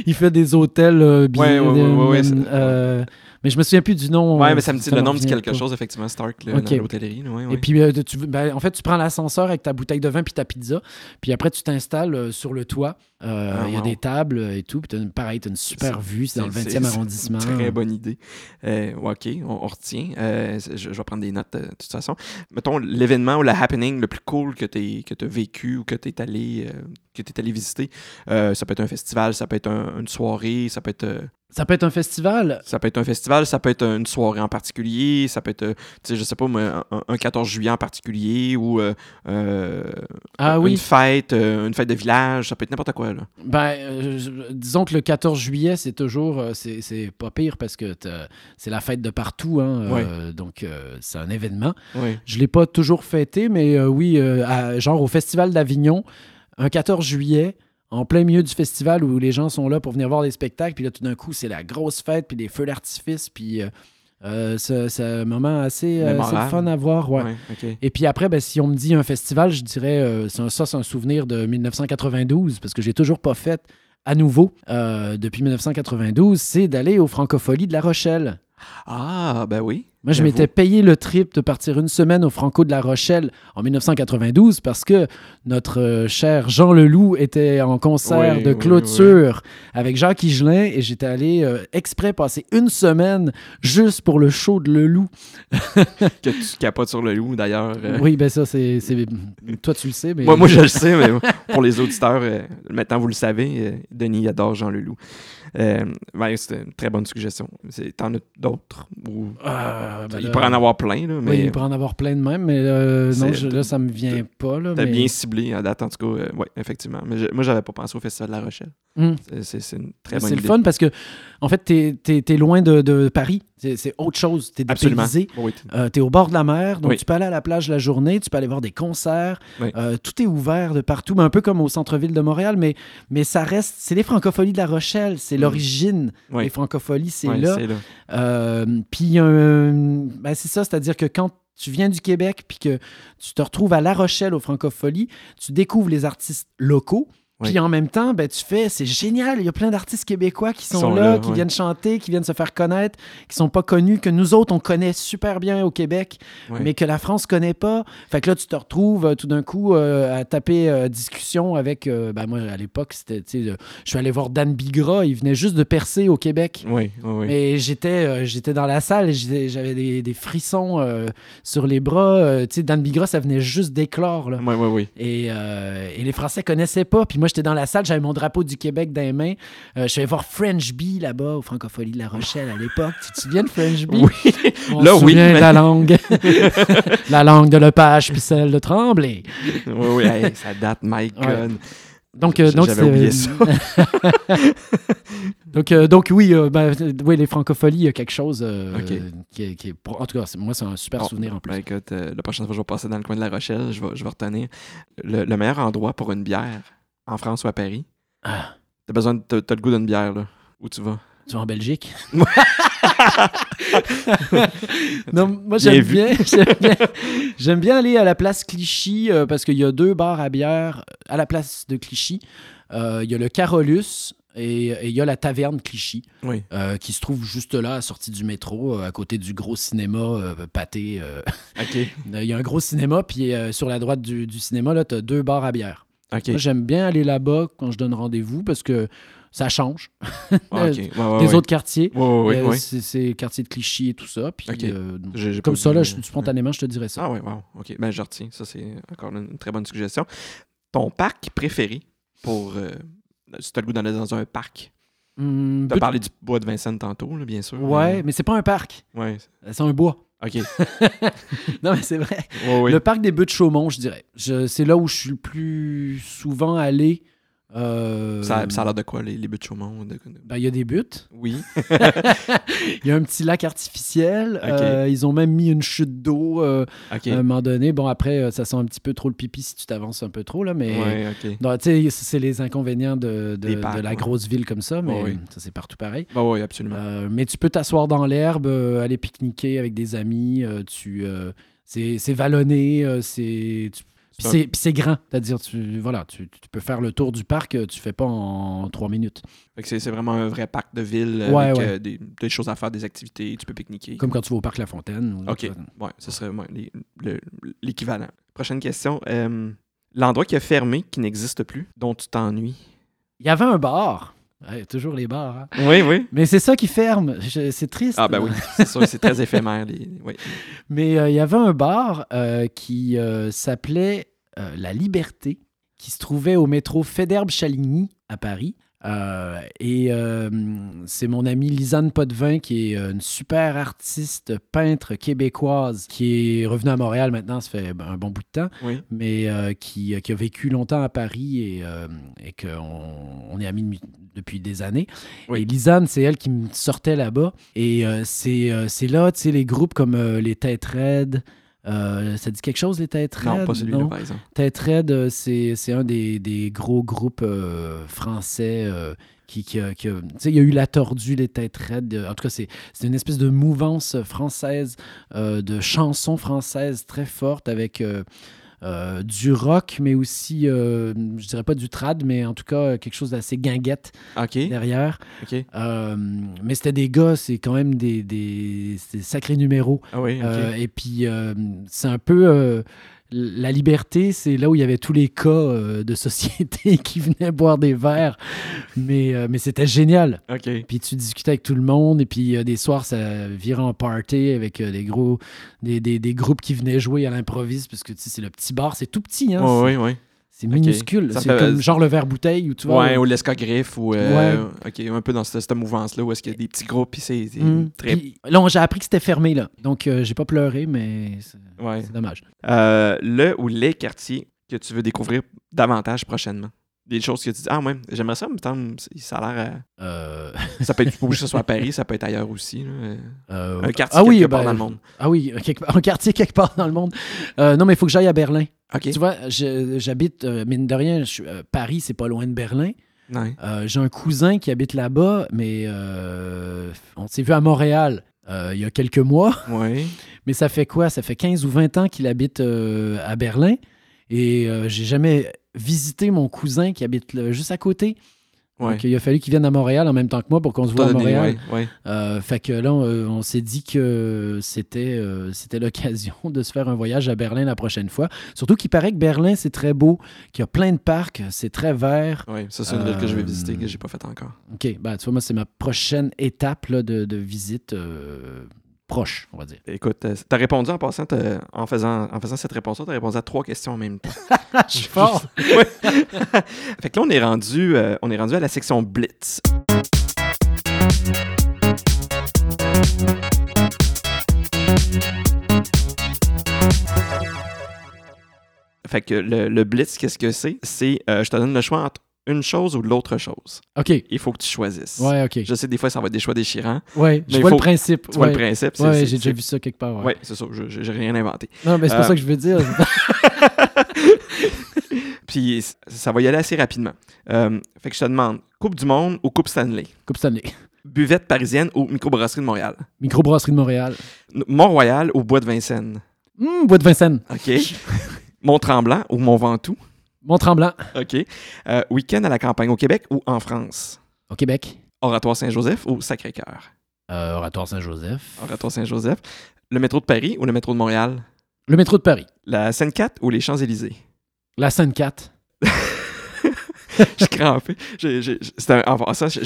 Il fait des hôtels bien. Ouais, ouais, ouais, mais je me souviens plus du nom. Ouais, mais ça me dit le nom me dit revient quelque chose, effectivement, Stark, là, Ok. dans l'hôtellerie. ouais, ouais. Et puis, tu, ben, en fait, tu prends l'ascenseur avec ta bouteille de vin puis ta pizza. Puis après, tu t'installes sur le toit. Euh, Ah, Il y a wow. des tables et tout. Puis une- pareil, tu as une super vue. C'est dans le c'est- 20e c'est- arrondissement. Très bonne idée. Euh, OK, on, on retient. Euh, je, je vais prendre des notes de toute façon. Mettons l'événement ou le happening le plus cool que tu as vécu ou que tu es allé que t'es allé visiter. Euh, ça peut être un festival, ça peut être un- une soirée, ça peut être euh, Ça peut être un festival. ça peut être un festival, ça peut être une soirée en particulier, ça peut être euh, tu sais je sais pas un, un 14 juillet en particulier ou Ah une oui. fête, une fête de village, ça peut être n'importe quoi là? Ben, euh, disons que le 14 juillet, c'est toujours. euh, c'est pas pire parce que c'est la fête de partout. Hein, euh, donc, c'est un événement. Oui. Je l'ai pas toujours fêté, mais oui, à- genre au Festival d'Avignon, un 14 juillet, en plein milieu du festival où les gens sont là pour venir voir des spectacles, puis là, tout d'un coup, c'est la grosse fête, puis des feux d'artifice, puis euh, euh, c'est un moment assez, euh, assez fun à voir. ouais. Et puis après, ben, si on me dit un festival, je dirais euh, c'est un- ça, c'est un souvenir de 1992, parce que j'ai toujours pas fait à nouveau euh, depuis 1992, c'est d'aller au Francofolie de La Rochelle. Ah, ben oui. Moi, je J'avoue. m'étais payé le trip de partir une semaine au Franco de La Rochelle en 1992 parce que notre euh, cher Jean Leloup était en concert Oui, de oui, clôture avec Jacques Higelin et j'étais allé euh, exprès passer une semaine juste pour le show de Leloup. [LAUGHS] que tu capotes sur le loup d'ailleurs. euh. Oui, ben ça, c'est. Toi, tu le sais, mais. Moi, moi, je le sais, mais pour les auditeurs, maintenant vous le savez, Denis adore Jean Leloup. Euh, ouais, c'était une très bonne suggestion. C'est- T'en as d'autres ou... Ah, ben Il là- pourrait en avoir plein, là, Oui, mais il pourrait en avoir plein de même, mais euh, non, C'est- je- là, ça me vient pas. T'as mais... bien ciblé à date, en tout cas. euh, ouais, effectivement. Mais je- moi, j'avais pas pensé au Festival de La Rochelle. Hum. C'est- C'est c'est une très bonne C'est le fun parce que, en fait, t'es es, es loin de, de Paris. C'est autre chose. T'es Absolument. dépaysé. Oui, Euh, t'es au bord de la mer, donc Oui. tu peux aller à la plage la journée, tu peux aller voir des concerts. Oui. Euh, tout est ouvert de partout, mais un peu comme au centre-ville de Montréal, mais, mais ça reste. C'est les francopholies de La Rochelle, c'est Mm. l'origine des francopholies, c'est là. Euh, puis, ben, c'est ça, c'est-à-dire que quand tu viens du Québec puis que tu te retrouves à La Rochelle aux Francopholies, tu découvres les artistes locaux. Puis en même temps, ben, tu fais, c'est génial, il y a plein d'artistes québécois qui sont, sont là, là, qui ouais. viennent chanter, qui viennent se faire connaître, qui sont pas connus, que nous autres, on connaît super bien au Québec, mais que la France connaît pas. Fait que là, tu te retrouves euh, tout d'un coup euh, à taper euh, discussion avec, euh, ben moi, à l'époque, c'était, tu sais, je suis allé voir Dan Bigra, il venait juste de percer au Québec. Oui, oui. Mais j'étais j'étais dans la salle j'avais des, des frissons sur les bras. tu sais, Dan Bigra, ça venait juste d'éclore. là. Oui, oui, oui. Et, et les Français connaissaient pas. Puis moi, j'étais dans la salle, j'avais mon drapeau du Québec dans les mains. Euh, je suis allé voir French Bee là-bas, au Francophonie de La Rochelle à l'époque. Tu te souviens de French Bee? Oui. On Là, se oui, mais- la langue. [LAUGHS] la langue de Lepage puis celle de Tremblay. oui, oui. Hey, ça date, my Ouais. God. Donc, euh, donc oublié ça. [LAUGHS] donc, euh, donc oui, euh, ben, oui, les francopholies, il y a quelque chose qui, est, qui est- En tout cas, moi, c'est un super Bon, souvenir en plus. ben, écoute, la prochaine fois que je vais passer dans le coin de La Rochelle, je vais, je vais retenir le, le meilleur endroit pour une bière en France ou à Paris. Ah. T'as besoin de. T'as t'as le goût d'une bière, là. Où tu vas? Tu vas en Belgique? [LAUGHS] non, moi j'aime bien, [LAUGHS] j'aime bien, j'aime bien aller à la place Clichy euh, parce qu'il y a deux bars à bière à la place de Clichy. Euh, Il y a le Carolus et il y a la taverne Clichy Oui. euh, qui se trouve juste là, à la sortie du métro, à côté du gros cinéma pâté. [LAUGHS] Il y a un gros cinéma, puis sur la droite du, du cinéma, là, tu as deux bars à bière. Moi, j'aime bien aller là-bas quand je donne rendez-vous parce que ça change Ah, OK. Ouais, [LAUGHS] ouais, des ouais. autres quartiers. Euh, c'est- quartier de Clichy et tout ça. Puis, euh, comme ça, là, euh, je- spontanément, je te dirais ça. Ah, ouais, wow. OK. Ben, je retiens. Ça, c'est encore une très bonne suggestion. Ton parc préféré pour. euh, si t'as le goût d'aller dans un parc? Hum, T'as peut- parlé du bois de Vincennes tantôt, là, bien sûr. Ouais, mais c'est pas un parc. mais- Ouais. C'est un bois. OK. [LAUGHS] Non, mais c'est vrai. Le parc des Bœufs de Chaumont, je dirais. C'est là où je suis le plus souvent allé Euh, Ça, ça a l'air de quoi, les, les buts de Chaumont? de- ben, il y a des buts. Oui. [LAUGHS] Il y a un petit lac artificiel. Euh, ils ont même mis une chute d'eau euh, à un moment donné. Bon, après, ça sent un petit peu trop le pipi si tu t'avances un peu trop, là, mais... Ouais, c'est les inconvénients de, de- Des parcs, de la ouais. grosse ville comme ça, mais oui. ça, c'est partout pareil. Bah oui, absolument. Mais tu peux t'asseoir dans l'herbe, aller pique-niquer avec des amis. tu, c'est, vallonné, c'est, tu- puis C'est grand. C'est-à-dire, tu, voilà, tu, tu peux faire le tour du parc, euh, tu fais pas en trois minutes. C'est vraiment un vrai parc de ville euh, Ouais, avec ouais. euh, des, des choses à faire, des activités, tu peux pique-niquer. Comme quand tu vas au parc La Fontaine. ou- OK. Ouais, ce serait ouais, l'équivalent. Prochaine question. euh, L'endroit qui a fermé, qui n'existe plus, dont tu t'ennuies. Il y avait un bar. Ouais, toujours les bars. hein. Oui, oui. Mais c'est ça qui ferme. C'est triste. Ah ben oui, c'est très éphémère. Les... Oui. Mais euh, il y avait un bar euh, qui euh, s'appelait La Liberté, qui se trouvait au métro Fédère-Chaligny à Paris. Euh, et euh, c'est mon amie Lisanne Potvin, qui est euh, une super artiste peintre québécoise, qui est revenue à Montréal maintenant, ça fait ben, un bon bout de temps, Oui. mais euh, qui, qui a vécu longtemps à Paris et, et qu'on on est amis de- depuis des années. Oui. Et Lisanne, c'est elle qui me sortait là-bas. Et c'est là, tu sais, les groupes comme les Têtes Raides. Euh, ça dit quelque chose, les Têtes Raides? Non, pas celui-là, par exemple. Tête Raide, euh, c'est c'est un des, des gros groupes euh, français euh, qui, qui, a- qui a- tu sais, il y a eu La Tordue, les Têtes Raides. En tout cas, c'est c'est une espèce de mouvance française, de chansons françaises très forte avec euh, euh, du rock, mais aussi, euh, je dirais pas du trad, mais en tout cas, quelque chose d'assez guinguette derrière. Euh, mais c'était des gars, c'est quand même des, des, c'est des sacrés numéros. Ah oui. Euh, et puis, euh, c'est un peu. La liberté, c'est là où il y avait tous les cas euh, de société [LAUGHS] qui venaient boire des verres. Mais, euh, mais c'était génial. OK. Puis tu discutais avec tout le monde. Et puis, euh, des soirs, ça virait en party avec des gros. Des, des- des groupes qui venaient jouer à l'improviste. Parce que tu sais, c'est le petit bar. C'est tout petit. Hein, oui, oui. C'est minuscule. C'est comme genre le verre bouteille où tu vois. Ouais, ou l'escogriffe, ou. euh, OK, un peu dans cette, cette mouvance-là où est-ce qu'il y a des petits groupes, puis c'est Hum. très. Là, j'ai appris que c'était fermé. là. Donc, euh, j'ai pas pleuré, mais c'est Ouais. c'est dommage. Euh, le ou les quartiers que tu veux découvrir davantage prochainement? Des choses que tu dis, ah, ouais, j'aimerais ça, mais ça a l'air. Euh, euh, ça peut être, [LAUGHS] pas obligé que ce soit à Paris, ça peut être ailleurs aussi. euh, Un quartier ah oui, quelque part ben, dans le monde. Ah oui, [LAUGHS] un quartier quelque part dans le monde. Euh, non, mais il faut que j'aille à Berlin. Tu vois, j'habite, euh, mine de rien, je Paris, c'est pas loin de Berlin. Ouais. J'ai un cousin qui habite là-bas, mais euh, on s'est vu à Montréal il y a quelques mois. [LAUGHS] Ouais. Mais ça fait quoi? Ça fait 15 ou 20 ans qu'il habite à Berlin. Et j'ai jamais visité mon cousin qui habite là, juste à côté. Ouais. Donc, il a fallu qu'il vienne à Montréal en même temps que moi pour qu'on se voit à Montréal. ouais, ouais. Euh, fait que là, on, on s'est dit que c'était euh, c'était l'occasion [LAUGHS] de se faire un voyage à Berlin la prochaine fois. Surtout qu'il paraît que Berlin, c'est très beau, qu'il y a plein de parcs, c'est très vert. Ouais, ça, c'est une ville que je vais Euh, visiter, que j'ai pas fait encore. OK, ben, tu vois, moi, c'est ma prochaine étape là, de, de visite proche, on va dire. Écoute, euh, t'as répondu en passant, en faisant, en faisant cette réponse-là, t'as répondu à trois questions en même temps. [LAUGHS] Je suis [LAUGHS] fort! [LAUGHS] Fait que là, on est rendu, euh, on est rendu à la section Blitz. Fait que le, le Blitz, qu'est-ce que c'est? C'est, euh, je te donne le choix entre une chose ou l'autre chose. OK. Il faut que tu choisisses. Ouais, OK. Je sais, des fois, ça va être des choix déchirants. Ouais, je vois faut- le principe. Tu vois le principe? Ouais, j'ai déjà vu ça quelque part. Ouais. Ouais, c'est ça. J'ai rien inventé. Non, mais c'est pas Euh, ça que je veux dire. [LAUGHS] Puis ça va y aller assez rapidement. Euh, fait que je te demande, Coupe du Monde ou Coupe Stanley? Coupe Stanley. Buvette parisienne ou microbrasserie de Montréal? Microbrasserie de Montréal. Mont-Royal ou Bois de Vincennes? Hum, Bois de Vincennes. OK. [LAUGHS] Mont-Tremblant ou Mont-Ventoux? Mont-Tremblant. OK. Euh, Week-end à la campagne au Québec ou en France? Au Québec. Oratoire Saint-Joseph ou Sacré-Cœur? Euh, Oratoire Saint-Joseph. Oratoire Saint-Joseph. Le métro de Paris ou le métro de Montréal? Le métro de Paris. La Seine-4 ou les Champs-Élysées? La Seine-4. [LAUGHS] Je suis crampé. J'ai-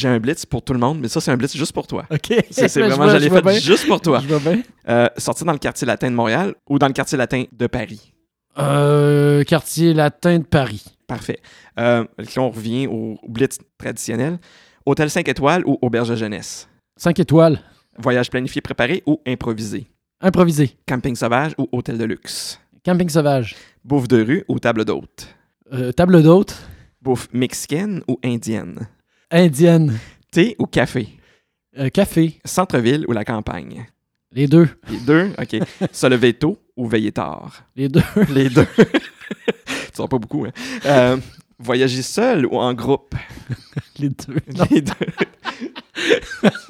un- blitz pour tout le monde, mais ça, c'est un blitz juste pour toi. OK. C'est [LAUGHS] vraiment, je l'ai fait bien. juste pour toi. Je vois bien. Euh, sortir dans le quartier latin de Montréal ou dans le quartier latin de Paris? Euh, quartier latin de Paris. Parfait. Euh, là, on revient au blitz traditionnel. Hôtel 5 étoiles ou auberge de jeunesse? 5 étoiles. Voyage planifié, préparé ou improvisé? Improvisé. Camping sauvage ou hôtel de luxe? Camping sauvage. Bouffe de rue ou table d'hôte? Euh, table d'hôte. Bouffe mexicaine ou indienne? Indienne. Thé ou café? Euh, café. Centre-ville ou la campagne? Les deux. Les deux? OK. [LAUGHS] Se lever tôt ou veiller tard? Les deux. [LAUGHS] Les deux. tu sors pas beaucoup, hein? Euh, voyager seul ou en groupe? [LAUGHS] Les deux. [LAUGHS] Les deux.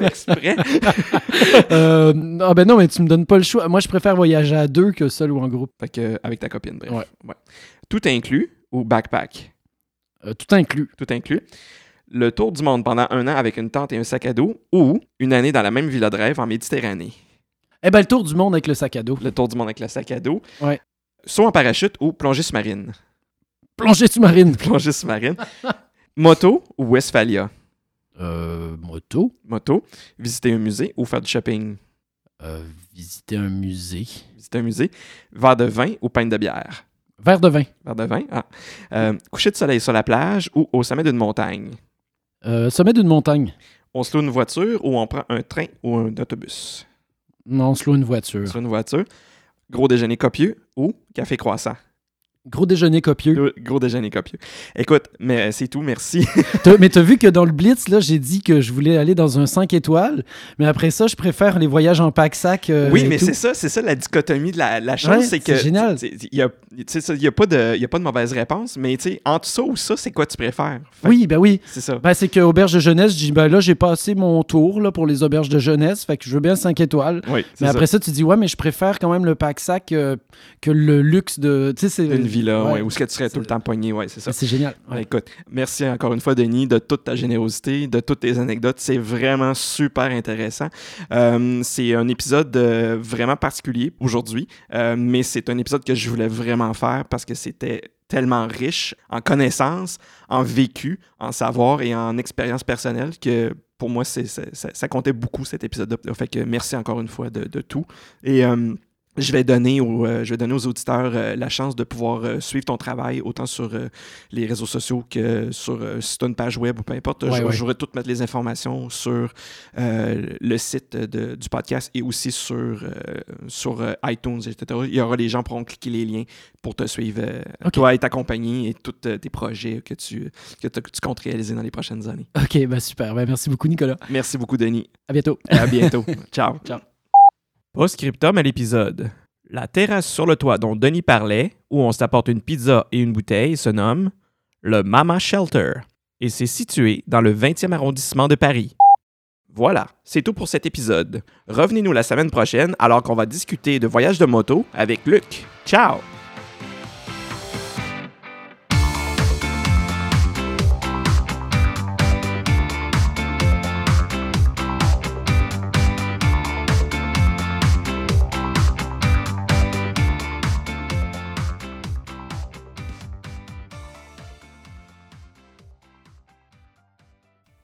Exprès. Euh, ah ben non, mais tu me donnes pas le choix. Moi, je préfère voyager à deux que seul ou en groupe. Fait que, avec ta copine, bref. Ouais. Tout inclus ou backpack? Euh, tout inclus. Tout inclus. Le tour du monde pendant un an avec une tente et un sac à dos ou une année dans la même villa de rêve en Méditerranée? Eh ben, le tour du monde avec le sac à dos. Le tour du monde avec le sac à dos. Ouais. Saut en parachute ou plongée sous-marine? Plongée sous-marine. [LAUGHS] Plongée sous-marine. Moto ou Westphalia? Euh, moto. Moto. Visiter un musée ou faire du shopping? Euh, visiter un musée. Visiter un musée. Verre de vin ou pinte de bière? Verre de vin. Verre de vin. Ah. Euh, coucher de soleil sur la plage ou au sommet d'une montagne? Euh, sommet d'une montagne. On se loue une voiture ou on prend un train ou un autobus? Non, on se loue une voiture. se loue une voiture. Gros déjeuner copieux ou café croissant? Gros déjeuner copieux. Gros, gros déjeuner copieux. Écoute, mais c'est tout, merci. [LAUGHS] T'as- mais t'as vu que dans le Blitz, là, j'ai dit que je voulais aller dans un 5 étoiles, mais après ça, je préfère les voyages en pack-sac. euh, oui, mais c'est ça, c'est ça la dichotomie de la, Ouais, c'est que génial. Il n'y a, pas de- il y a pas de mauvaise réponse, mais tu sais, entre ça ou ça, c'est quoi tu préfères? Fait Oui, ben oui. C'est ça. Ben, c'est que auberge de jeunesse, je dis, ben là, j'ai passé mon tour là, pour les auberges de jeunesse, fait que je veux bien 5 étoiles. Oui, Mais ça. après ça, tu dis, ouais, mais je préfère quand même le pack-sac euh, que le luxe de. Tu sais, c'est. Villa, ouais. ouais, où est-ce que tu serais tout le temps pogné, ouais, c'est ça. C'est génial. Ouais, Ouais. écoute, merci encore une fois, Denis, de toute ta générosité, de toutes tes anecdotes. C'est vraiment super intéressant. Euh, c'est un épisode euh, vraiment particulier aujourd'hui, euh, mais c'est un épisode que je voulais vraiment faire parce que c'était tellement riche en connaissances, en vécu, en savoir et en expérience personnelle que pour moi, c'est, ça, ça comptait beaucoup cet épisode-là. Fait que merci encore une fois de, de tout. Et je vais donner aux, euh, je vais donner aux auditeurs euh, la chance de pouvoir euh, suivre ton travail autant sur les réseaux sociaux que sur si tu as une page web ou peu importe. Ouais, je, ouais. je vais tout mettre les informations sur le site de- du podcast et aussi sur, sur iTunes, etc. Il y aura les gens qui pourront cliquer les liens pour te suivre, euh, Ok. toi et ta compagnie et tous tes projets que tu, que, tu- que tu comptes réaliser dans les prochaines années. Ok, ben super. Ben, merci beaucoup, Nicolas. Merci beaucoup, Denis. À bientôt. À bientôt. [LAUGHS] Ciao. Ciao. Post-scriptum à l'épisode. La terrasse sur le toit dont Denis parlait, où on s'apporte une pizza et une bouteille, se nomme le Mama Shelter et c'est situé dans le 20e arrondissement de Paris. Voilà, c'est tout pour cet épisode. Revenez-nous la semaine prochaine alors qu'on va discuter de voyage de moto avec Luc. Ciao!